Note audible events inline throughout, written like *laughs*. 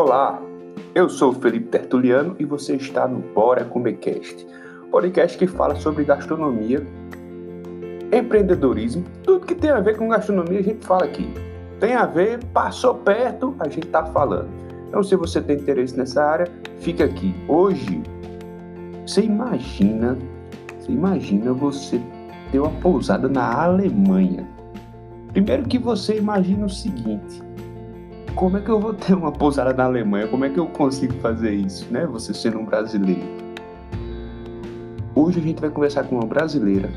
Olá, eu sou Felipe Tertuliano e você está no Bora Comecast, podcast que fala sobre gastronomia, empreendedorismo, tudo que tem a ver com gastronomia a gente fala aqui. Tem a ver, passou perto, a gente está falando. Então, se você tem interesse nessa área, fica aqui. Hoje, você imagina, você imagina você ter uma pousada na Alemanha. Primeiro que você imagina o seguinte: como é que eu vou ter uma pousada na Alemanha? Como é que eu consigo fazer isso, né? Você sendo um brasileiro. Hoje a gente vai conversar com uma brasileira,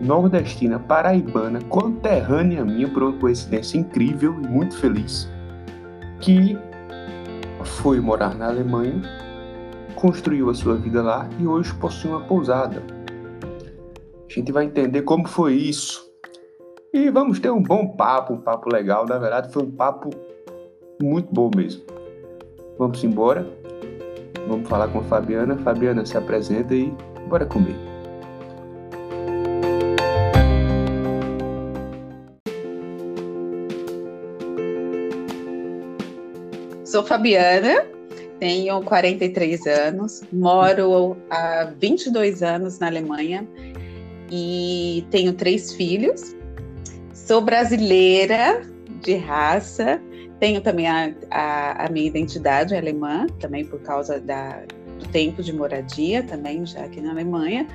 nordestina, paraibana, conterrânea minha, por uma coincidência incrível e muito feliz, que foi morar na Alemanha, construiu a sua vida lá e hoje possui uma pousada. A gente vai entender como foi isso, e vamos ter um bom papo, um papo legal. Na verdade, foi um papo muito bom mesmo. Vamos embora. Vamos falar com a Fabiana. Fabiana, se apresenta e bora comer. Sou Fabiana, tenho 43 anos, moro há 22 anos na Alemanha e tenho três filhos. Sou brasileira de raça, tenho também a, a, a minha identidade alemã, também por causa da, do tempo de moradia, também já aqui na Alemanha,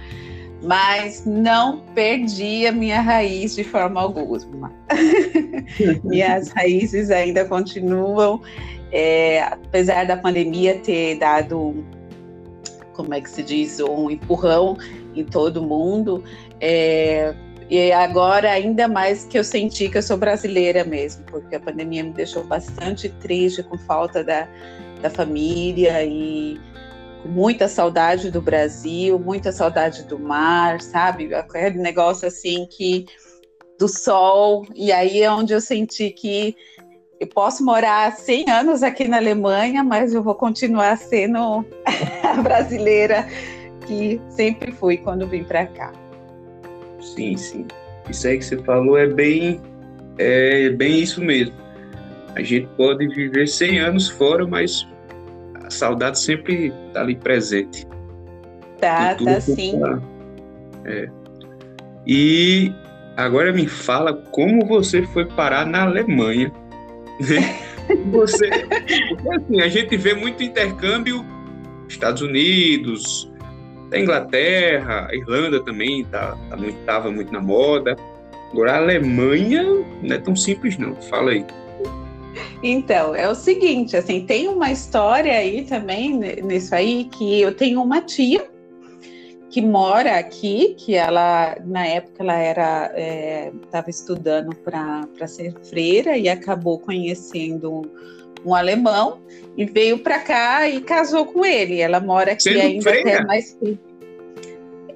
mas não perdi a minha raiz de forma alguma. *laughs* Minhas raízes ainda continuam, é, apesar da pandemia ter dado, como é que se diz, um empurrão em todo mundo. É, e agora, ainda mais que eu senti que eu sou brasileira mesmo, porque a pandemia me deixou bastante triste, com falta da, da família e com muita saudade do Brasil, muita saudade do mar, sabe? Aquele negócio assim que do sol. E aí é onde eu senti que eu posso morar 100 anos aqui na Alemanha, mas eu vou continuar sendo *laughs* a brasileira que sempre fui quando vim para cá. Sim, sim. Isso aí que você falou é bem, é bem isso mesmo. A gente pode viver 100 anos fora, mas a saudade sempre está ali presente. Tá, tá sim. É. E agora me fala como você foi parar na Alemanha. Né? *laughs* Você, assim, a gente vê muito intercâmbio Estados Unidos, da Inglaterra, a Irlanda também tá, tá muito, tava muito na moda. Agora a Alemanha não é tão simples não. Fala aí. Então, é o seguinte, assim, tem uma história aí também nisso aí que eu tenho uma tia que mora aqui, que ela na época ela era estava é, estudando para ser freira e acabou conhecendo um alemão e veio para cá e casou com ele. Ela mora aqui Sendo ainda freira? até mais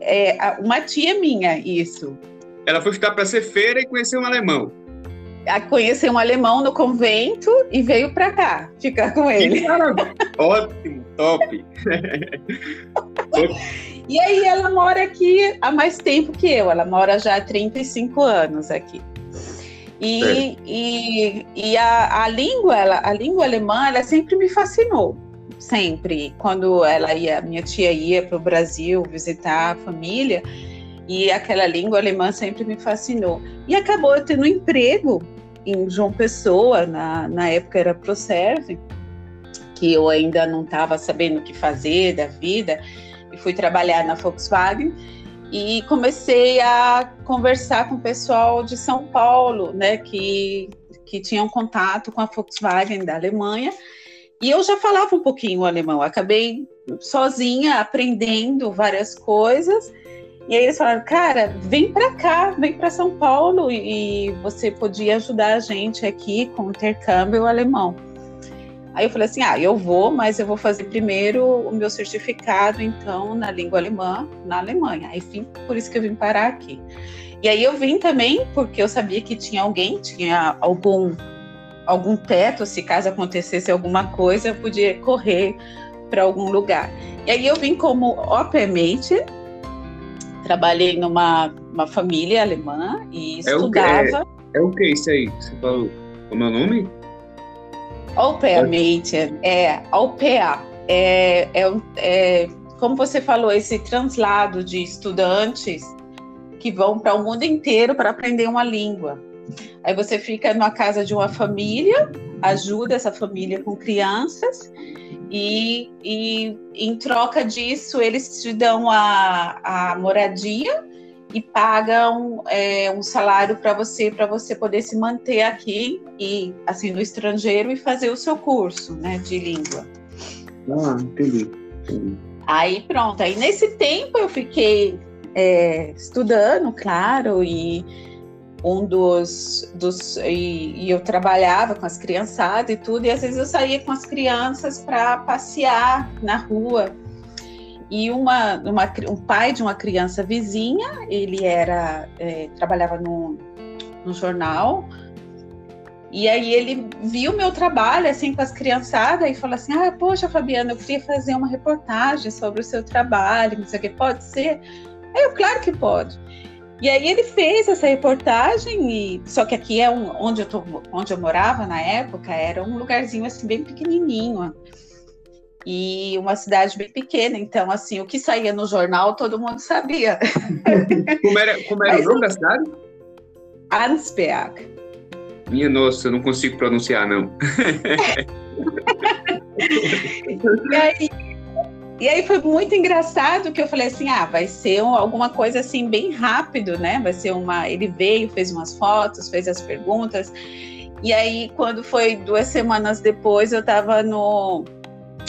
é, uma tia minha, isso. Ela foi estudar para ser feira e conheceu um alemão. A conhecer um alemão no convento e veio para cá ficar com ele. *laughs* Ótimo, top. *laughs* e aí ela mora aqui há mais tempo que eu. Ela mora já há 35 anos aqui. E, e, e a, a, língua, ela, a língua alemã, ela sempre me fascinou, sempre. Quando ela ia, minha tia ia para o Brasil visitar a família, e aquela língua alemã sempre me fascinou. E acabou eu tendo um emprego em João Pessoa, na, na época era ProServe, que eu ainda não estava sabendo o que fazer da vida, e fui trabalhar na Volkswagen e comecei a conversar com o pessoal de São Paulo, né, que, que tinham contato com a Volkswagen da Alemanha, e eu já falava um pouquinho o alemão, acabei sozinha aprendendo várias coisas, e aí eles falaram, cara, vem para cá, vem para São Paulo, e, você podia ajudar a gente aqui com o intercâmbio alemão. Aí eu falei assim: ah, eu vou, mas eu vou fazer primeiro o meu certificado, então, na língua alemã, na Alemanha. Aí, enfim, por isso que eu vim parar aqui. E aí eu vim também porque eu sabia que tinha alguém, tinha algum algum teto, se caso acontecesse alguma coisa, eu podia correr para algum lugar. E aí eu vim como opermate, trabalhei numa uma família alemã e estudava. É o que, é, é o que isso aí você falou? Como é o nome? Au pair, mate, é, au pair. É, é, é, como você falou, esse translado de estudantes que vão para o mundo inteiro para aprender uma língua. Aí você fica na casa de uma família, ajuda essa família com crianças, e, e em troca disso eles te dão a, a moradia e pagam é, um salário para você para você poder se manter aqui e assim no estrangeiro e fazer o seu curso né de língua. Ah entendi, entendi. aí pronto. Aí nesse tempo eu fiquei é, estudando claro e um dos, dos e, e, eu trabalhava com as criançadas e tudo e às vezes eu saía com as crianças para passear na rua e uma, uma, um pai de uma criança vizinha, ele era é, trabalhava no, no jornal, e aí ele viu meu trabalho assim com as criançadas e falou assim: Ah, poxa, Fabiana, eu queria fazer uma reportagem sobre o seu trabalho, não sei o que, pode ser? Aí eu, claro que pode. E aí ele fez essa reportagem, e só que aqui é um, onde, eu tô, onde eu morava na época, era um lugarzinho assim bem pequenininho e uma cidade bem pequena, então assim, o que saía no jornal todo mundo sabia. *laughs* Como era, como era Mas, o nome da cidade? Ansberg. Minha nossa, eu não consigo pronunciar, não. *laughs* e, aí, e aí foi muito engraçado que eu falei assim, ah, vai ser um, alguma coisa assim bem rápido, né? Vai ser uma. Ele veio, fez umas fotos, fez as perguntas. E aí, quando foi duas semanas depois, eu estava no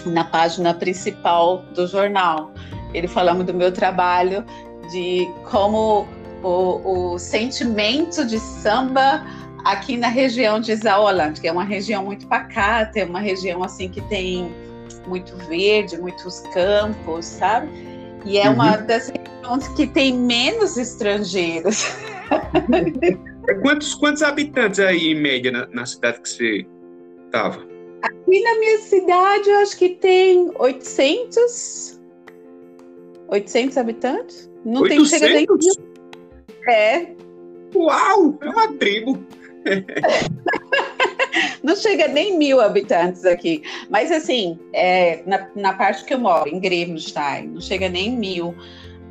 na página principal do jornal. Ele falando do meu trabalho, de como o, o sentimento de samba aqui na região de Zaoland, que é uma região muito pacata, é uma região assim que tem muito verde, muitos campos, sabe? E é uhum. uma das regiões que tem menos estrangeiros. *laughs* quantos, quantos habitantes aí, em média, na, na cidade que você estava? Aqui na minha cidade, eu acho que tem 800, 800 habitantes. Não 800? tem chega nem É. Uau, é uma tribo. *laughs* não chega nem mil habitantes aqui. Mas assim, é, na, na parte que eu moro, em Grevenstein, não chega nem mil.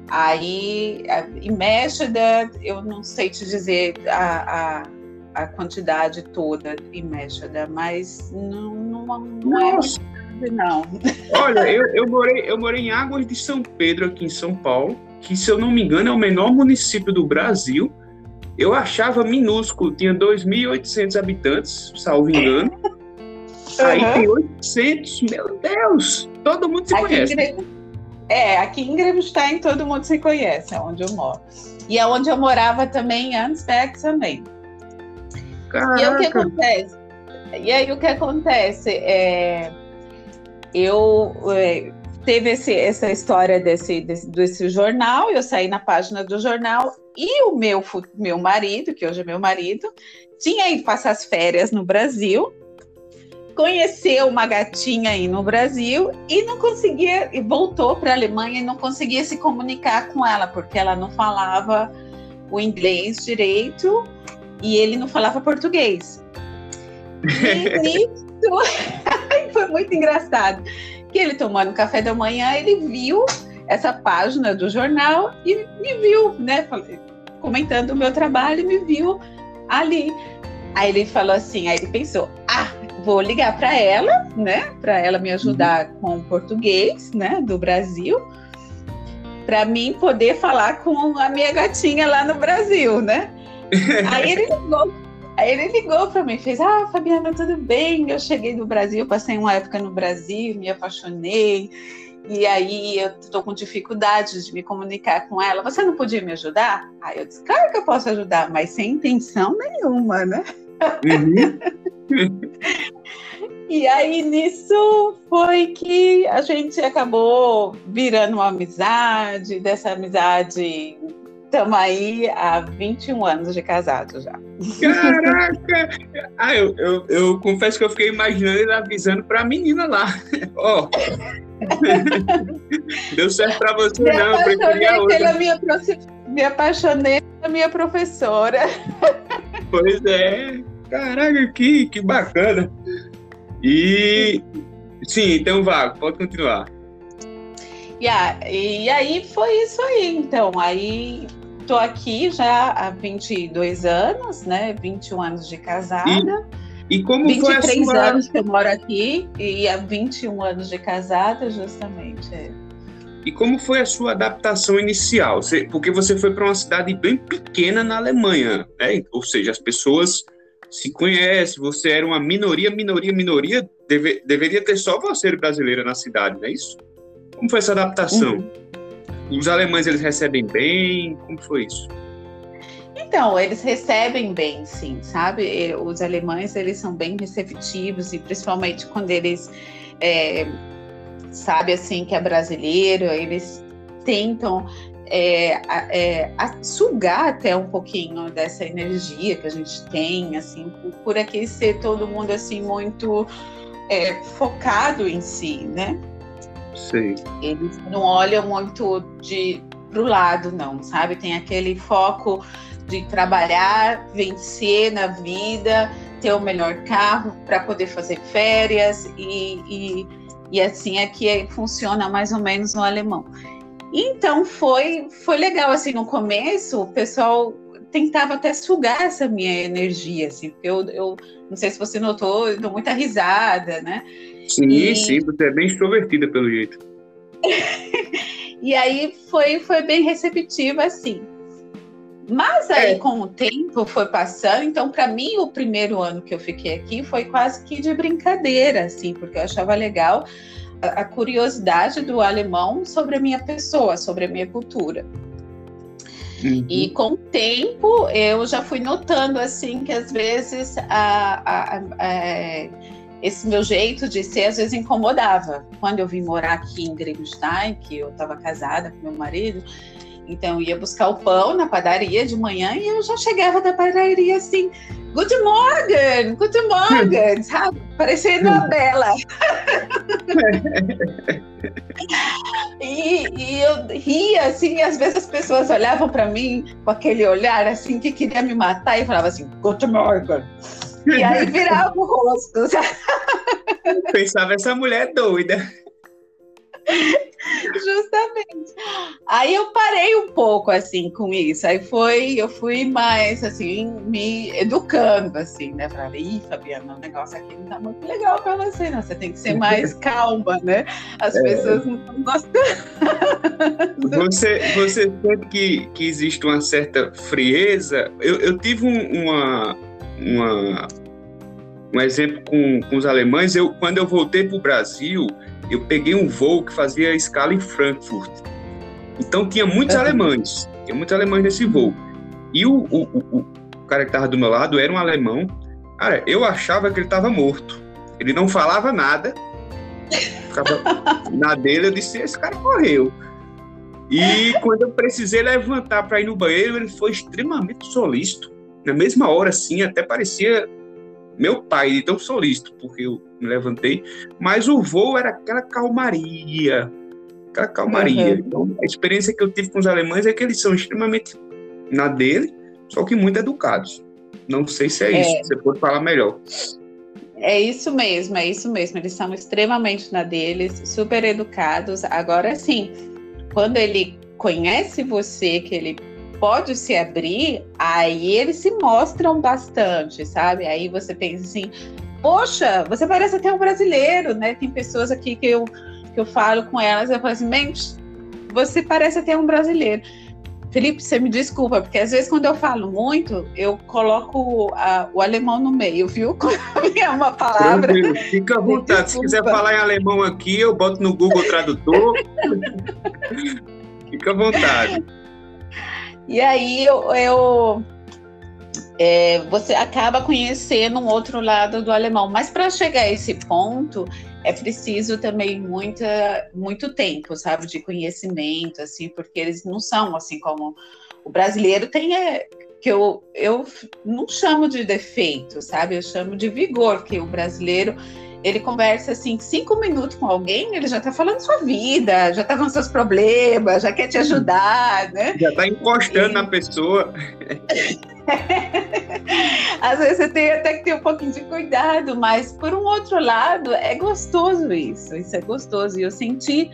Aí, em Méxida, eu não sei te dizer a, a a quantidade toda em Méxida, mas não, não, não é muito não. *laughs* Olha, eu, eu, morei, eu morei em Águas de São Pedro, aqui em São Paulo, que, se eu não me engano, é o menor município do Brasil. Eu achava minúsculo, tinha 2.800 habitantes, salvo engano. Uhum. Aí tem 800, meu Deus! Todo mundo se aqui conhece. É, aqui em Grevenstein todo mundo se conhece, é onde eu moro. E é onde eu morava também em Ansbeck também. Caraca. E o que acontece? E aí o que acontece? É, eu é, teve esse, essa história desse, desse, desse jornal, eu saí na página do jornal e o meu, meu marido, que hoje é meu marido, tinha ido passar as férias no Brasil, conheceu uma gatinha aí no Brasil e não conseguia, e voltou para a Alemanha e não conseguia se comunicar com ela, porque ela não falava o inglês direito e ele não falava português. E *laughs* *laughs* foi muito engraçado. Que ele tomando café da manhã, ele viu essa página do jornal e me viu, né? Comentando o meu trabalho e me viu ali. Aí ele falou assim, aí ele pensou, ah, vou ligar para ela, né? Para ela me ajudar uhum. com português, né? Do Brasil, para mim poder falar com a minha gatinha lá no Brasil, né? Aí ele ligou, aí ele ligou para mim, fez: Ah, Fabiana, tudo bem? Eu cheguei no Brasil, passei uma época no Brasil, me apaixonei, e aí eu estou com dificuldades de me comunicar com ela. Você não podia me ajudar? Aí eu disse: Claro que eu posso ajudar, mas sem intenção nenhuma, né? Uhum. *laughs* E aí nisso foi que a gente acabou virando uma amizade, dessa amizade Estamos aí há 21 anos de casado já. Caraca! Ah, eu, eu, eu confesso que eu fiquei imaginando ele avisando para a menina lá. *laughs* Ó. oh. *laughs* Deu certo para você, me não. Eu pela minha, me apaixonei pela minha professora. Pois é. Caraca, que, que bacana. E sim, então vá, pode continuar. Yeah, e aí foi isso aí. Então, aí tô aqui já há 22 anos, né? 21 anos de casada. E, e como 23 foi a sua... anos que eu moro aqui e há 21 anos de casada, justamente. E como foi a sua adaptação inicial? Você, porque você foi para uma cidade bem pequena na Alemanha, né? Ou seja, as pessoas se conhecem, você era uma minoria, minoria, minoria, deve, deveria ter só você brasileira na cidade, não é isso? Como foi essa adaptação? Uhum. Os alemães, eles recebem bem? Como foi isso? Então, eles recebem bem, sim, sabe? Os alemães, eles são bem receptivos e principalmente quando eles é, sabe assim que é brasileiro, eles tentam é, é, sugar até um pouquinho dessa energia que a gente tem, assim, por, por aqui ser todo mundo assim muito é, focado em si, né? Sim. Eles não olham muito de pro lado, não, sabe? Tem aquele foco de trabalhar, vencer na vida, ter o melhor carro para poder fazer férias e, e, e assim é que funciona mais ou menos no alemão. Então foi foi legal assim no começo o pessoal tentava até sugar essa minha energia assim porque eu, eu não sei se você notou eu dou muita risada né sim e... sim você é bem extrovertida pelo jeito *laughs* e aí foi foi bem receptiva assim mas aí, é. com o tempo, foi passando. Então, para mim, o primeiro ano que eu fiquei aqui foi quase que de brincadeira, assim, porque eu achava legal a, a curiosidade do alemão sobre a minha pessoa, sobre a minha cultura. Uhum. E com o tempo, eu já fui notando, assim, que às vezes a, a, a, esse meu jeito de ser às vezes incomodava. Quando eu vim morar aqui em Grebenstein, que eu estava casada com meu marido, então eu ia buscar o pão na padaria de manhã e eu já chegava da padaria assim, Good morning, good morning, *laughs* sabe? Parecendo uma bela. *laughs* e, e, eu ria assim, e às vezes as pessoas olhavam para mim com aquele olhar assim que queria me matar e falava assim, good morning. E aí virava o rosto. Sabe? Pensava essa mulher é doida. *laughs* *laughs* Justamente. Aí eu parei um pouco assim com isso. Aí foi, eu fui mais assim, me educando, assim, né? Falei, ih, Fabiana, o negócio aqui não tá muito legal pra você, não. Você tem que ser mais *laughs* calma, né? As é. pessoas não estão gostando. *laughs* Você, você sente que, que existe uma certa frieza. Eu, eu tive um, uma, uma, um exemplo com, com os alemães. Eu, quando eu voltei para o Brasil, eu peguei um voo que fazia escala em Frankfurt. Então tinha muitos alemães, tinha muitos alemães nesse voo. E o, o, o, o cara que estava do meu lado era um alemão. Cara, eu achava que ele estava morto. Ele não falava nada. Ficava *laughs* na dele, eu disse: esse cara morreu. E quando eu precisei levantar para ir no banheiro, ele foi extremamente solícito. Na mesma hora, assim, até parecia meu pai, de tão solícito, porque eu me levantei, mas o voo era aquela calmaria, aquela calmaria. Uhum. Então, a experiência que eu tive com os alemães é que eles são extremamente na dele, só que muito educados. Não sei se é, é. isso, você pode falar melhor. É isso mesmo, é isso mesmo. Eles são extremamente na deles, super educados. Agora sim, quando ele conhece você, que ele pode se abrir, aí eles se mostram bastante, sabe? Aí você pensa assim, poxa, você parece até um brasileiro, né? Tem pessoas aqui que eu, que eu falo com elas, eu falo assim, mente, você parece até um brasileiro. Felipe, você me desculpa, porque às vezes quando eu falo muito, eu coloco a, o alemão no meio, viu? *laughs* É uma palavra. Tranquilo, fica à vontade. Se quiser falar em alemão aqui, eu boto no Google Tradutor. *laughs* fica à vontade. E aí eu, eu é, você acaba conhecendo um outro lado do alemão. Mas para chegar a esse ponto, é preciso também muita, muito tempo, sabe, de conhecimento, assim, porque eles não são assim como o brasileiro tem é, que eu, eu não chamo de defeito, sabe? Eu chamo de vigor, que o brasileiro ele conversa assim, cinco minutos com alguém, ele já está falando sua vida, já está com seus problemas, já quer te ajudar, né? Já está encostando e... na pessoa. *laughs* Às vezes você tem até que ter um pouquinho de cuidado, mas por um outro lado, é gostoso isso, isso é gostoso. E eu senti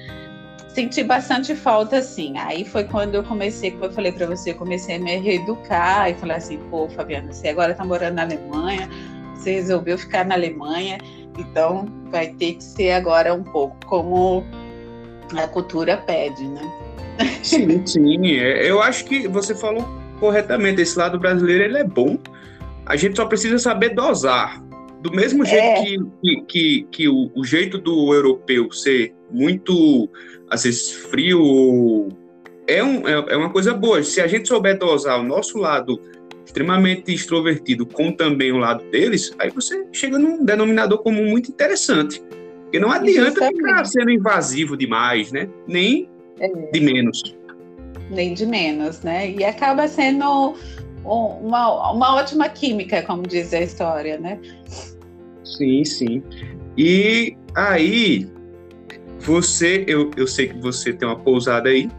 senti bastante falta assim. Aí foi quando eu comecei, como eu falei para você, eu comecei a me reeducar e falar assim, pô, Fabiana, você agora tá morando na Alemanha, você resolveu ficar na Alemanha, então vai ter que ser agora um pouco como a cultura pede, né? Sim, sim. É, eu acho que você falou corretamente. Esse lado brasileiro ele é bom. A gente só precisa saber dosar. Do mesmo jeito é. que, que, que, que o, o, jeito do europeu ser muito, às vezes, frio, é, um, é, é uma coisa boa. Se a gente souber dosar o nosso lado extremamente extrovertido com também o lado deles, aí você chega num denominador comum muito interessante. Porque não adianta ficar sendo invasivo demais, né? Nem é. de menos. Nem de menos, né? E acaba sendo uma, uma ótima química, como diz a história, né? Sim, sim. E aí, você, eu, eu sei que você tem uma pousada aí,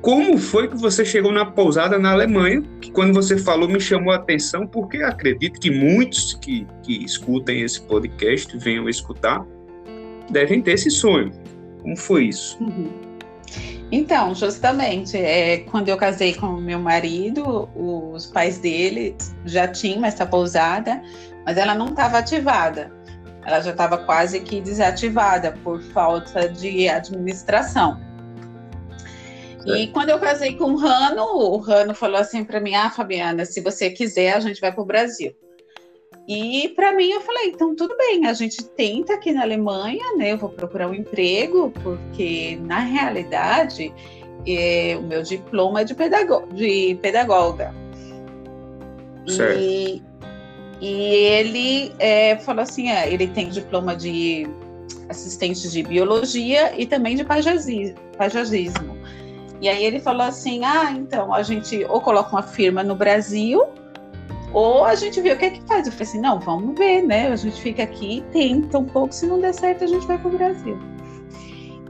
como foi que você chegou na pousada na Alemanha? Que quando você falou me chamou a atenção, porque acredito que muitos que, que escutem esse podcast, venham escutar, devem ter esse sonho. Como foi isso? Uhum. Então, justamente, é, quando eu casei com meu marido, os pais dele já tinham essa pousada, mas ela não estava ativada. Ela já estava quase que desativada por falta de administração. E quando eu casei com o Rano, o Rano falou assim para mim: Ah, Fabiana, se você quiser, a gente vai para o Brasil. E para mim eu falei, então tudo bem, a gente tenta aqui na Alemanha, né? Eu vou procurar um emprego, porque na realidade é, o meu diploma é de, pedago de pedagoga. Certo. E, e ele é, falou assim: é, ele tem diploma de assistente de biologia e também de pajagismo. E aí ele falou assim: ah, então a gente ou coloca uma firma no Brasil, ou a gente vê o que é que faz. Eu falei assim: não, vamos ver, né? A gente fica aqui e tenta um pouco, se não der certo, a gente vai para o Brasil.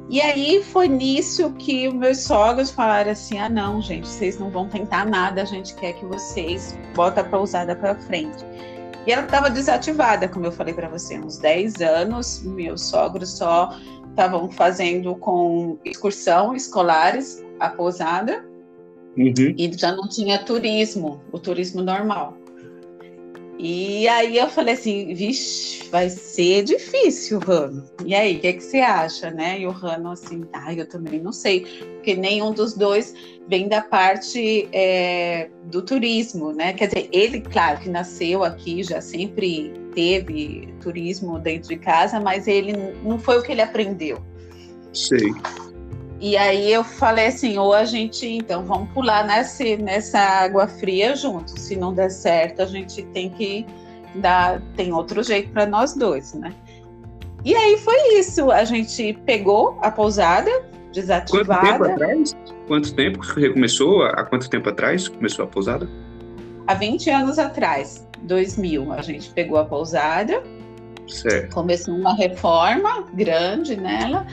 E aí foi nisso que meus sogros falaram assim: ah, não, gente, vocês não vão tentar nada, a gente quer que vocês botem a pousada para frente. E ela estava desativada, como eu falei para você, uns 10 anos. Meus sogros só estavam fazendo com excursão escolares a pousada uhum. e já não tinha turismo, o turismo normal. E aí eu falei assim, vixe, vai ser difícil, Rano. E aí, o que, que, você acha, né? E o Rano assim, ah, eu também não sei, porque nenhum dos dois vem da parte é, do turismo, né? Quer dizer, ele, claro, que nasceu aqui, já sempre teve turismo dentro de casa, mas ele não foi o que ele aprendeu. Sei. E aí eu falei assim, ou a gente, então, vamos pular nessa, nessa água fria juntos. Se não der certo, a gente tem que dar, tem outro jeito para nós dois, né? E aí foi isso. A gente pegou a pousada desativada. Quanto tempo atrás? Quanto tempo que recomeçou? Há quanto tempo atrás começou a pousada? Há 20 anos atrás, 2000, a gente pegou a pousada. Certo. Começou uma reforma grande nela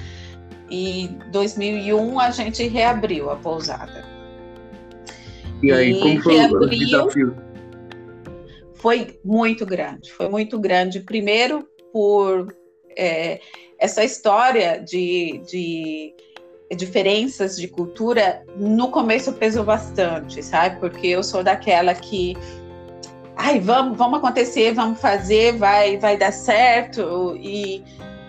e 2001 a gente reabriu a pousada. E aí, e como foi o desafio? Foi muito grande, foi muito grande. Primeiro, por é, essa história de, de diferenças de cultura, no começo pesou bastante, sabe? Porque eu sou daquela que ai, vamos, vamos acontecer, vamos fazer, vai, vai dar certo. E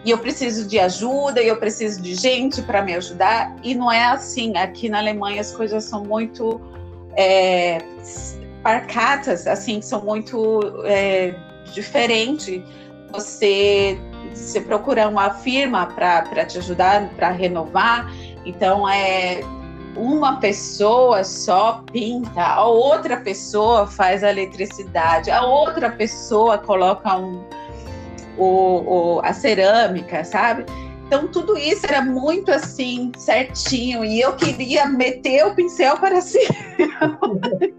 e eu preciso de ajuda, e eu preciso de gente para me ajudar. E não é assim. Aqui na Alemanha as coisas são muito é, parcatas, assim, são muito é, diferentes. Você, você procura uma firma para te ajudar, para renovar. Então, é uma pessoa só pinta, a outra pessoa faz a eletricidade, a outra pessoa coloca um, o, o, a cerâmica, sabe? Então, tudo isso era muito assim, certinho, e eu queria meter o pincel para *laughs* cima.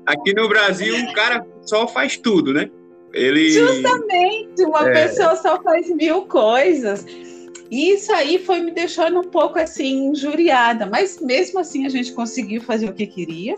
Aqui no Brasil, um cara só faz tudo, né? Ele... Justamente, uma é... pessoa só faz mil coisas. E isso aí foi me deixando um pouco assim, injuriada, mas mesmo assim a gente conseguiu fazer o que queria.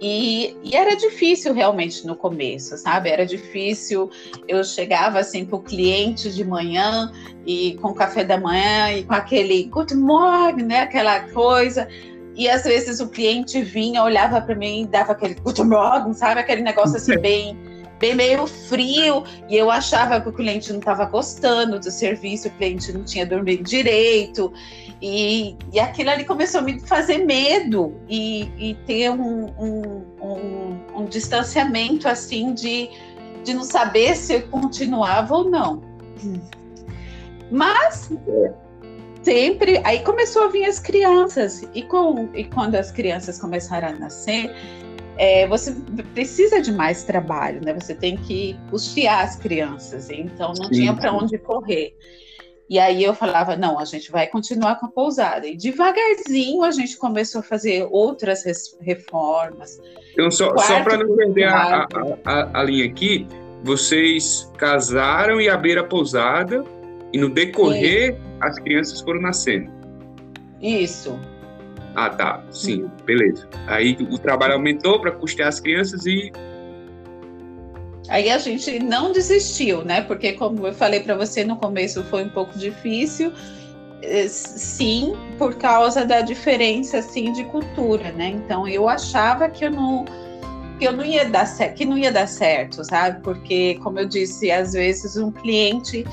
E, e, era difícil realmente no começo, sabe? Era difícil. Eu chegava assim para o cliente de manhã e com café da manhã e com aquele good morning, né? Aquela coisa. E às vezes o cliente vinha, olhava para mim e dava aquele good morning, sabe? Aquele negócio assim bem bem meio frio, e eu achava que o cliente não estava gostando do serviço, o cliente não tinha dormido direito, e, e aquilo ali começou a me fazer medo e, e ter um, um, um, um, distanciamento assim de, de não saber se eu continuava ou não. Mas sempre aí começou a vir as crianças e, com, e quando as crianças começaram a nascer é, você precisa de mais trabalho, né? Você tem que custear as crianças, então não Sim. tinha para onde correr. E aí eu falava, não, a gente vai continuar com a pousada. E devagarzinho a gente começou a fazer outras reformas. Então, só, só para não perder a, a, a, linha aqui, vocês casaram e abriram a pousada, e no decorrer Sim. as crianças foram nascendo. Isso. Ah, tá. Sim, beleza. Aí o trabalho aumentou para custear as crianças e Aí a gente não desistiu, né? Porque como eu falei para você no começo, foi um pouco difícil. Eh, sim, por causa da diferença assim de cultura, né? Então eu achava que eu não que eu não ia dar certo, que não ia dar certo, sabe? Porque como eu disse, às vezes um cliente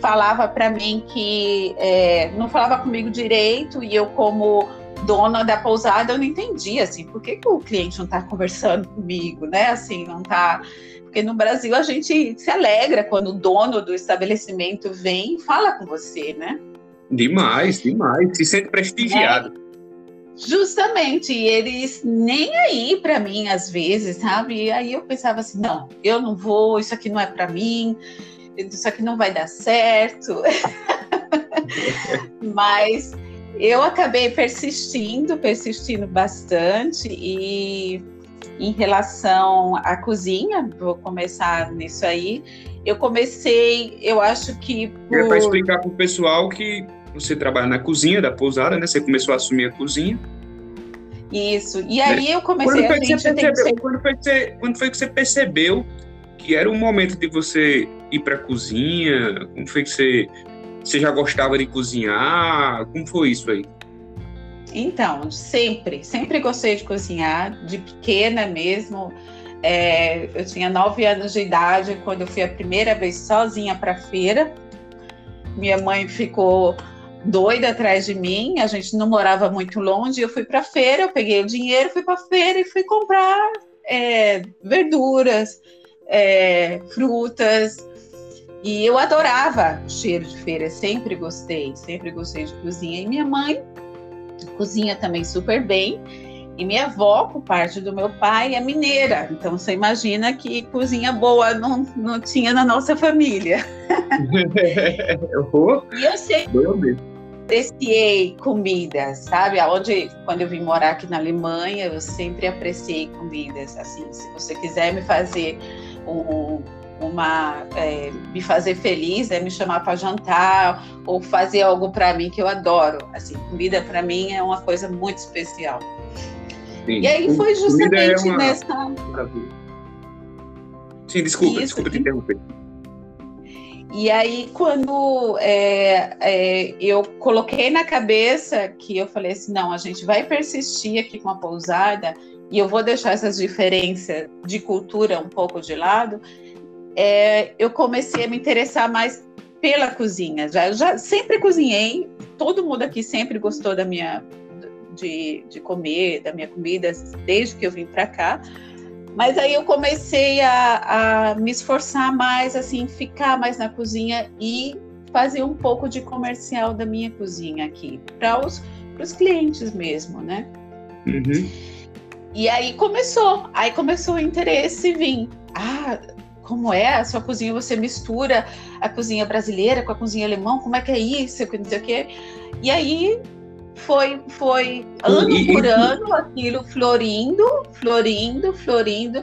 falava para mim que é, não falava comigo direito e eu como dona da pousada eu não entendia assim, por que, que o cliente não está conversando comigo, né? Assim, não está porque no Brasil a gente se alegra quando o dono do estabelecimento vem e fala com você, né? Demais, demais. Se sente prestigiado. É, justamente, e eles nem aí para mim às vezes, sabe? E aí eu pensava assim, não, eu não vou, isso aqui não é para mim, isso aqui não vai dar certo. *laughs* Mas eu acabei persistindo, persistindo bastante e em relação à cozinha, vou começar nisso aí. Eu comecei, eu acho que. Por... É para explicar para o pessoal que você trabalha na cozinha da pousada, né? Você começou a assumir a cozinha. Isso. E aí eu comecei quando que você percebeu, ser... quando, foi que você, quando foi que você percebeu que era o momento de você ir para a cozinha? Como foi que você, você já gostava de cozinhar? Como foi isso aí? Então, sempre, sempre gostei de cozinhar, de pequena mesmo. É, eu tinha nove anos de idade quando eu fui a primeira vez sozinha para a feira. Minha mãe ficou doida atrás de mim, a gente não morava muito longe. Eu fui para a feira, eu peguei o dinheiro, fui para a feira e fui comprar é, verduras, é, frutas. E eu adorava o cheiro de feira, sempre gostei, sempre gostei de cozinha. E minha mãe cozinha também super bem. E minha avó, por parte do meu pai, é mineira. Então você imagina que cozinha boa não, não tinha na nossa família. *laughs* *laughs* e eu sempre apreciei comidas, sabe? Aonde, quando eu vim morar aqui na Alemanha, eu sempre apreciei comidas. Assim, se você quiser me fazer um, uma é, me fazer feliz, é me chamar para jantar ou fazer algo para mim que eu adoro. Assim, comida para mim é uma coisa muito especial. Sim. E aí foi é justamente é uma... nessa. Sim, desculpa, Isso. desculpa te interromper. E aí, quando é, é, eu coloquei na cabeça que eu falei assim: não, a gente vai persistir aqui com a pousada e eu vou deixar essas diferenças de cultura um pouco de lado, é, eu comecei a me interessar mais pela cozinha. Já, já sempre cozinhei, todo mundo aqui sempre gostou da minha de, de comer, da minha comida desde que eu vim para cá. Mas aí eu comecei a, a, me esforçar mais, assim, ficar mais na cozinha e fazer um pouco de comercial da minha cozinha aqui, para os, clientes mesmo, né? Uhum. E aí começou, aí começou o interesse vir. Ah, como é a sua cozinha? Você mistura a cozinha brasileira com a cozinha alemã? Como é que é isso? Não sei o quê. E aí foi, foi ano e, por ano aquilo florindo, florindo, florindo.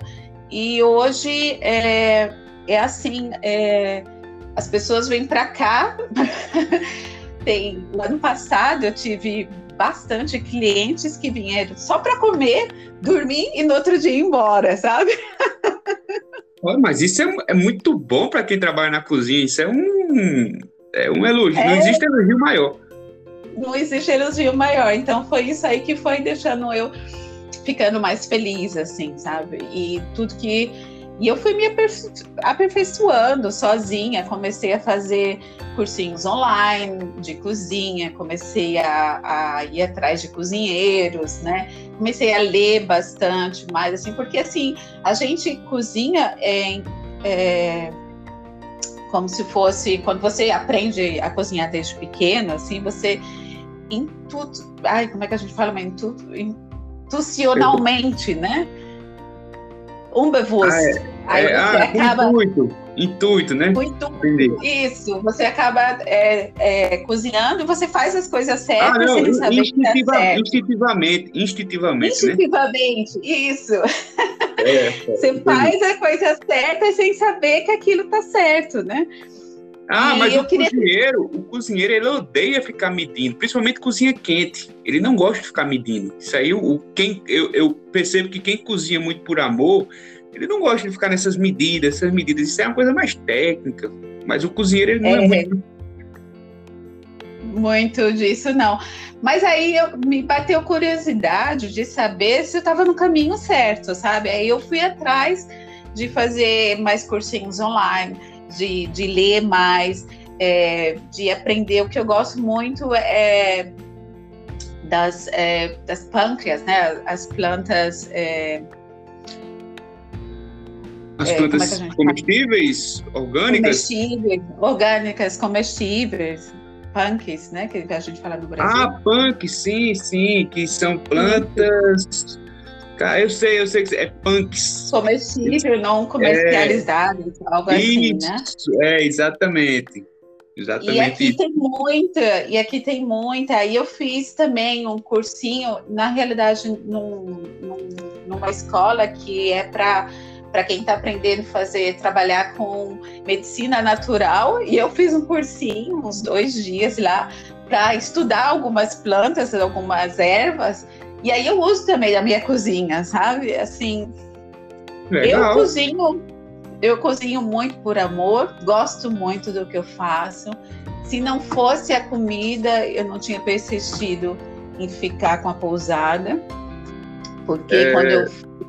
E hoje é, é assim, é, as pessoas vêm para cá. *laughs* Tem, o ano passado eu tive bastante clientes que vieram só para comer, dormir e no outro dia ir embora, sabe? mas isso é, é muito bom para quem trabalha na cozinha. Isso é um, é um elogio. É... Não existe elogio maior. Não existe elogio maior. Então foi isso aí que foi deixando eu ficando mais feliz, assim, sabe? E tudo que e eu fui me aperfeiçoando sozinha, comecei a fazer cursinhos online de cozinha, comecei a, a, ir atrás de cozinheiros, né? Comecei a ler bastante mais, assim, porque assim, a gente cozinha é, é como se fosse, quando você aprende a cozinhar desde pequeno, assim, você tudo, ai, como é que a gente fala, intuicionalmente, né? Unbewusst. Ah, é. Aí é, você ah, acaba. Intuito, intuito, né? Intuito, isso. Você acaba é, é, cozinhando e você faz as coisas certas ah, não, sem saber instintiva, que é instintivamente, instintivamente. Instintivamente, né? isso. É, *laughs* você faz a coisa certa sem saber que aquilo tá certo, né? Ah, e mas o queria... cozinheiro, o cozinheiro, ele odeia ficar medindo, principalmente cozinha quente. Ele não gosta de ficar medindo. Isso aí, o, quem, eu, eu percebo que quem cozinha muito por amor, ele não gosta de ficar nessas medidas, essas medidas. Isso é uma coisa mais técnica. Mas o cozinheiro, ele não é, é muito. Muito disso, não. Mas aí eu, me bateu curiosidade de saber se eu estava no caminho certo, sabe? Aí eu fui atrás de fazer mais cursinhos online, de, de ler mais, é, de aprender. O que eu gosto muito é das, é, das pâncreas, né? As plantas. É, as é, plantas é, comestíveis, orgânicas? Comestíveis, orgânicas, comestíveis, punks, né? Que a gente fala no Brasil. Ah, punk, sim, sim, que são plantas. Cara, eu sei, eu sei que é punks. Comestível, não comercializado, é, algo assim, né? É, exatamente. Exatamente. E aqui tem muita, e aqui tem muita. E eu fiz também um cursinho, na realidade, num, num, numa escola que é para para quem está aprendendo a fazer, trabalhar com medicina natural. E eu fiz um cursinho, uns dois dias lá, para estudar algumas plantas, algumas ervas. E aí eu uso também na minha cozinha, sabe? Assim, Legal. eu cozinho, eu cozinho muito por amor, gosto muito do que eu faço. Se não fosse a comida, eu não tinha persistido em ficar com a pousada, porque é... quando eu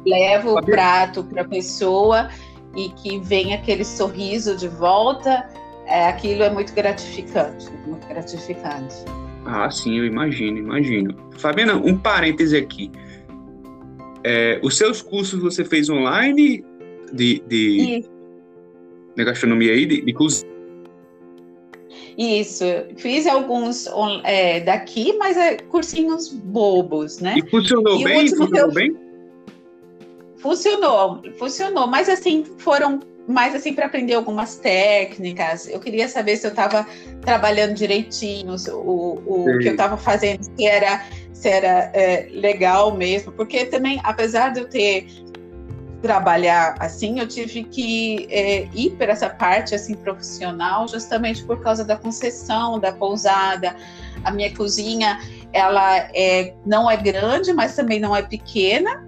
levo o prato para a pessoa e que vem aquele sorriso de volta, é, aquilo é muito gratificante, muito gratificante. Ah, sim, eu imagino, imagino. Fabiana, um parêntese aqui. É, os seus cursos você fez online de, de, de gastronomia aí, de, de cozinha? Isso, fiz alguns é, daqui, mas é cursinhos bobos, né? E funcionou e bem? Funcionou eu... bem? Funcionou, funcionou, mas assim, foram mais assim para aprender algumas técnicas. Eu queria saber se eu estava trabalhando direitinho, o, o que eu estava fazendo, se era, se era é, legal mesmo, porque também, apesar de eu ter trabalhar assim, eu tive que é, ir para essa parte assim profissional, justamente por causa da concessão da pousada. A minha cozinha, ela é, não é grande, mas também não é pequena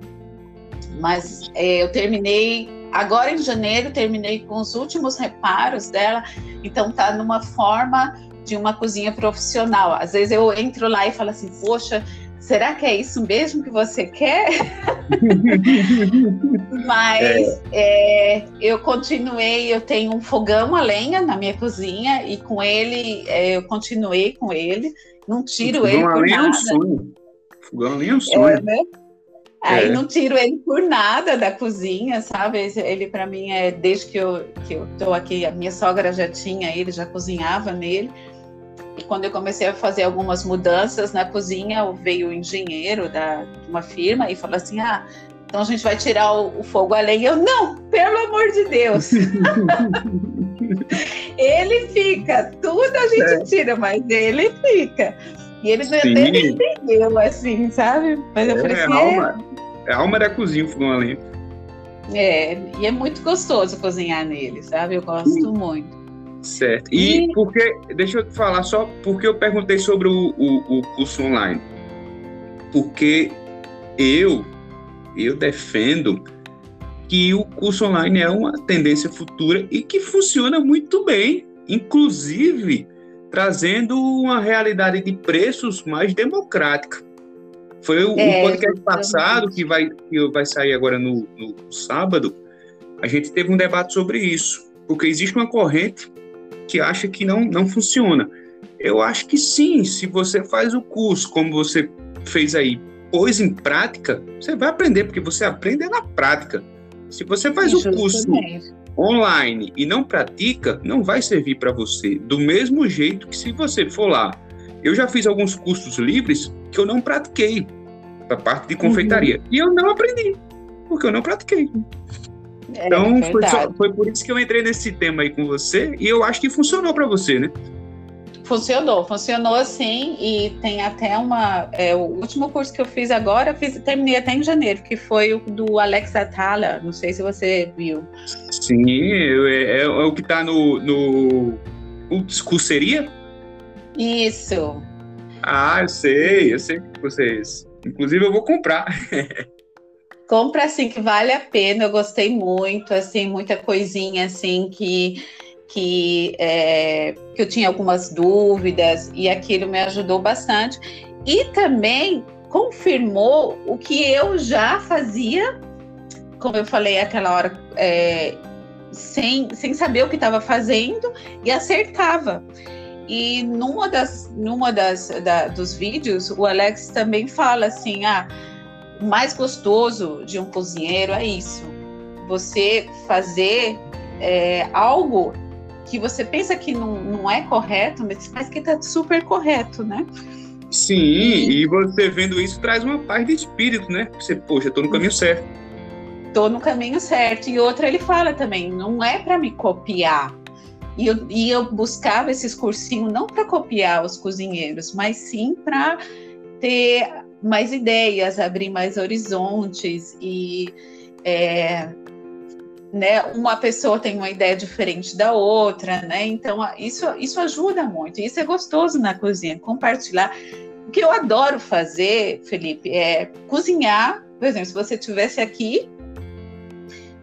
mas é, eu terminei agora em janeiro, terminei com os últimos reparos dela, então tá numa forma de uma cozinha profissional. Às vezes eu entro lá e falo assim, poxa, será que é isso mesmo que você quer? *laughs* Mas é. É, eu continuei, eu tenho um fogão a lenha na minha cozinha e com ele é, eu continuei com ele, não tiro ele por nada. É um sonho. Fogão a lenha é um sonho. É, né? Aí é. não tiro ele por nada da cozinha, sabe? Ele para mim é desde que eu que eu tô aqui, a minha sogra já tinha ele, já cozinhava nele. E quando eu comecei a fazer algumas mudanças na cozinha, veio o engenheiro da de uma firma e falou assim: "Ah, Então a gente vai tirar o, o fogo a lenha. Eu, não, pelo amor de Deus. *laughs* ele fica, tudo a gente é. tira, mas ele fica. E ele Sim. até entendeu, assim, sabe? Mas eu é, falei assim. É a, alma, é alma da cozinha o fogão a lenha. É, e é muito gostoso cozinhar nele, sabe? Eu gosto Sim. muito. Certo. E, e porque, deixa eu falar só, porque eu perguntei sobre o, o, o curso online. Porque eu, eu defendo que o curso online é uma tendência futura e que funciona muito bem, inclusive trazendo uma realidade de preços mais democrática. Foi o, é, o podcast passado, que vai, que vai sair agora no, no sábado, a gente teve um debate sobre isso, porque existe uma corrente que acha que não, não funciona. Eu acho que sim, se você faz o curso como você fez aí, pôs em prática, você vai aprender, porque você aprende na prática. Se você faz o curso online e não pratica, não vai servir para você. Do mesmo jeito que se você for lá. Eu já fiz alguns cursos livres que eu não pratiquei a parte de uhum. confeitaria. Uhum. E eu não aprendi, porque eu não pratiquei. É, então, foi, só, foi, por isso que eu entrei nesse tema aí com você e eu acho que funcionou para você, né? Funcionou, funcionou assim e tem até uma. É, o último curso que eu fiz agora, fiz, terminei até em janeiro, que foi o do Alex Atala. Não sei se você viu. Sim, é, é, é o que está no, no. Curseria? Isso. Ah, eu sei, eu sei que vocês. Inclusive, eu vou comprar. *laughs* Compra assim que vale a pena, eu gostei muito, assim, muita coisinha assim que que, é, que eu tinha algumas dúvidas e aquilo me ajudou bastante. E também confirmou o que eu já fazia, como eu falei aquela hora, é, sem, sem saber o que estava fazendo e acertava. E numa das, numa das da, dos vídeos, o Alex também fala assim: ah, o mais gostoso de um cozinheiro é isso. Você fazer é, algo que você pensa que não, não é correto, mas que está super correto, né? Sim, e... e você vendo isso traz uma paz de espírito, né? Você, poxa, estou no caminho certo. Estou no caminho certo. E outra, ele fala também, não é para me copiar. E eu, e eu buscava esses cursinhos não para copiar os cozinheiros, mas sim para ter mais ideias, abrir mais horizontes e é, né, uma pessoa tem uma ideia diferente da outra, né? Então isso, isso ajuda muito. Isso é gostoso na cozinha, compartilhar. O que eu adoro fazer, Felipe, é cozinhar. Por exemplo, se você estivesse aqui,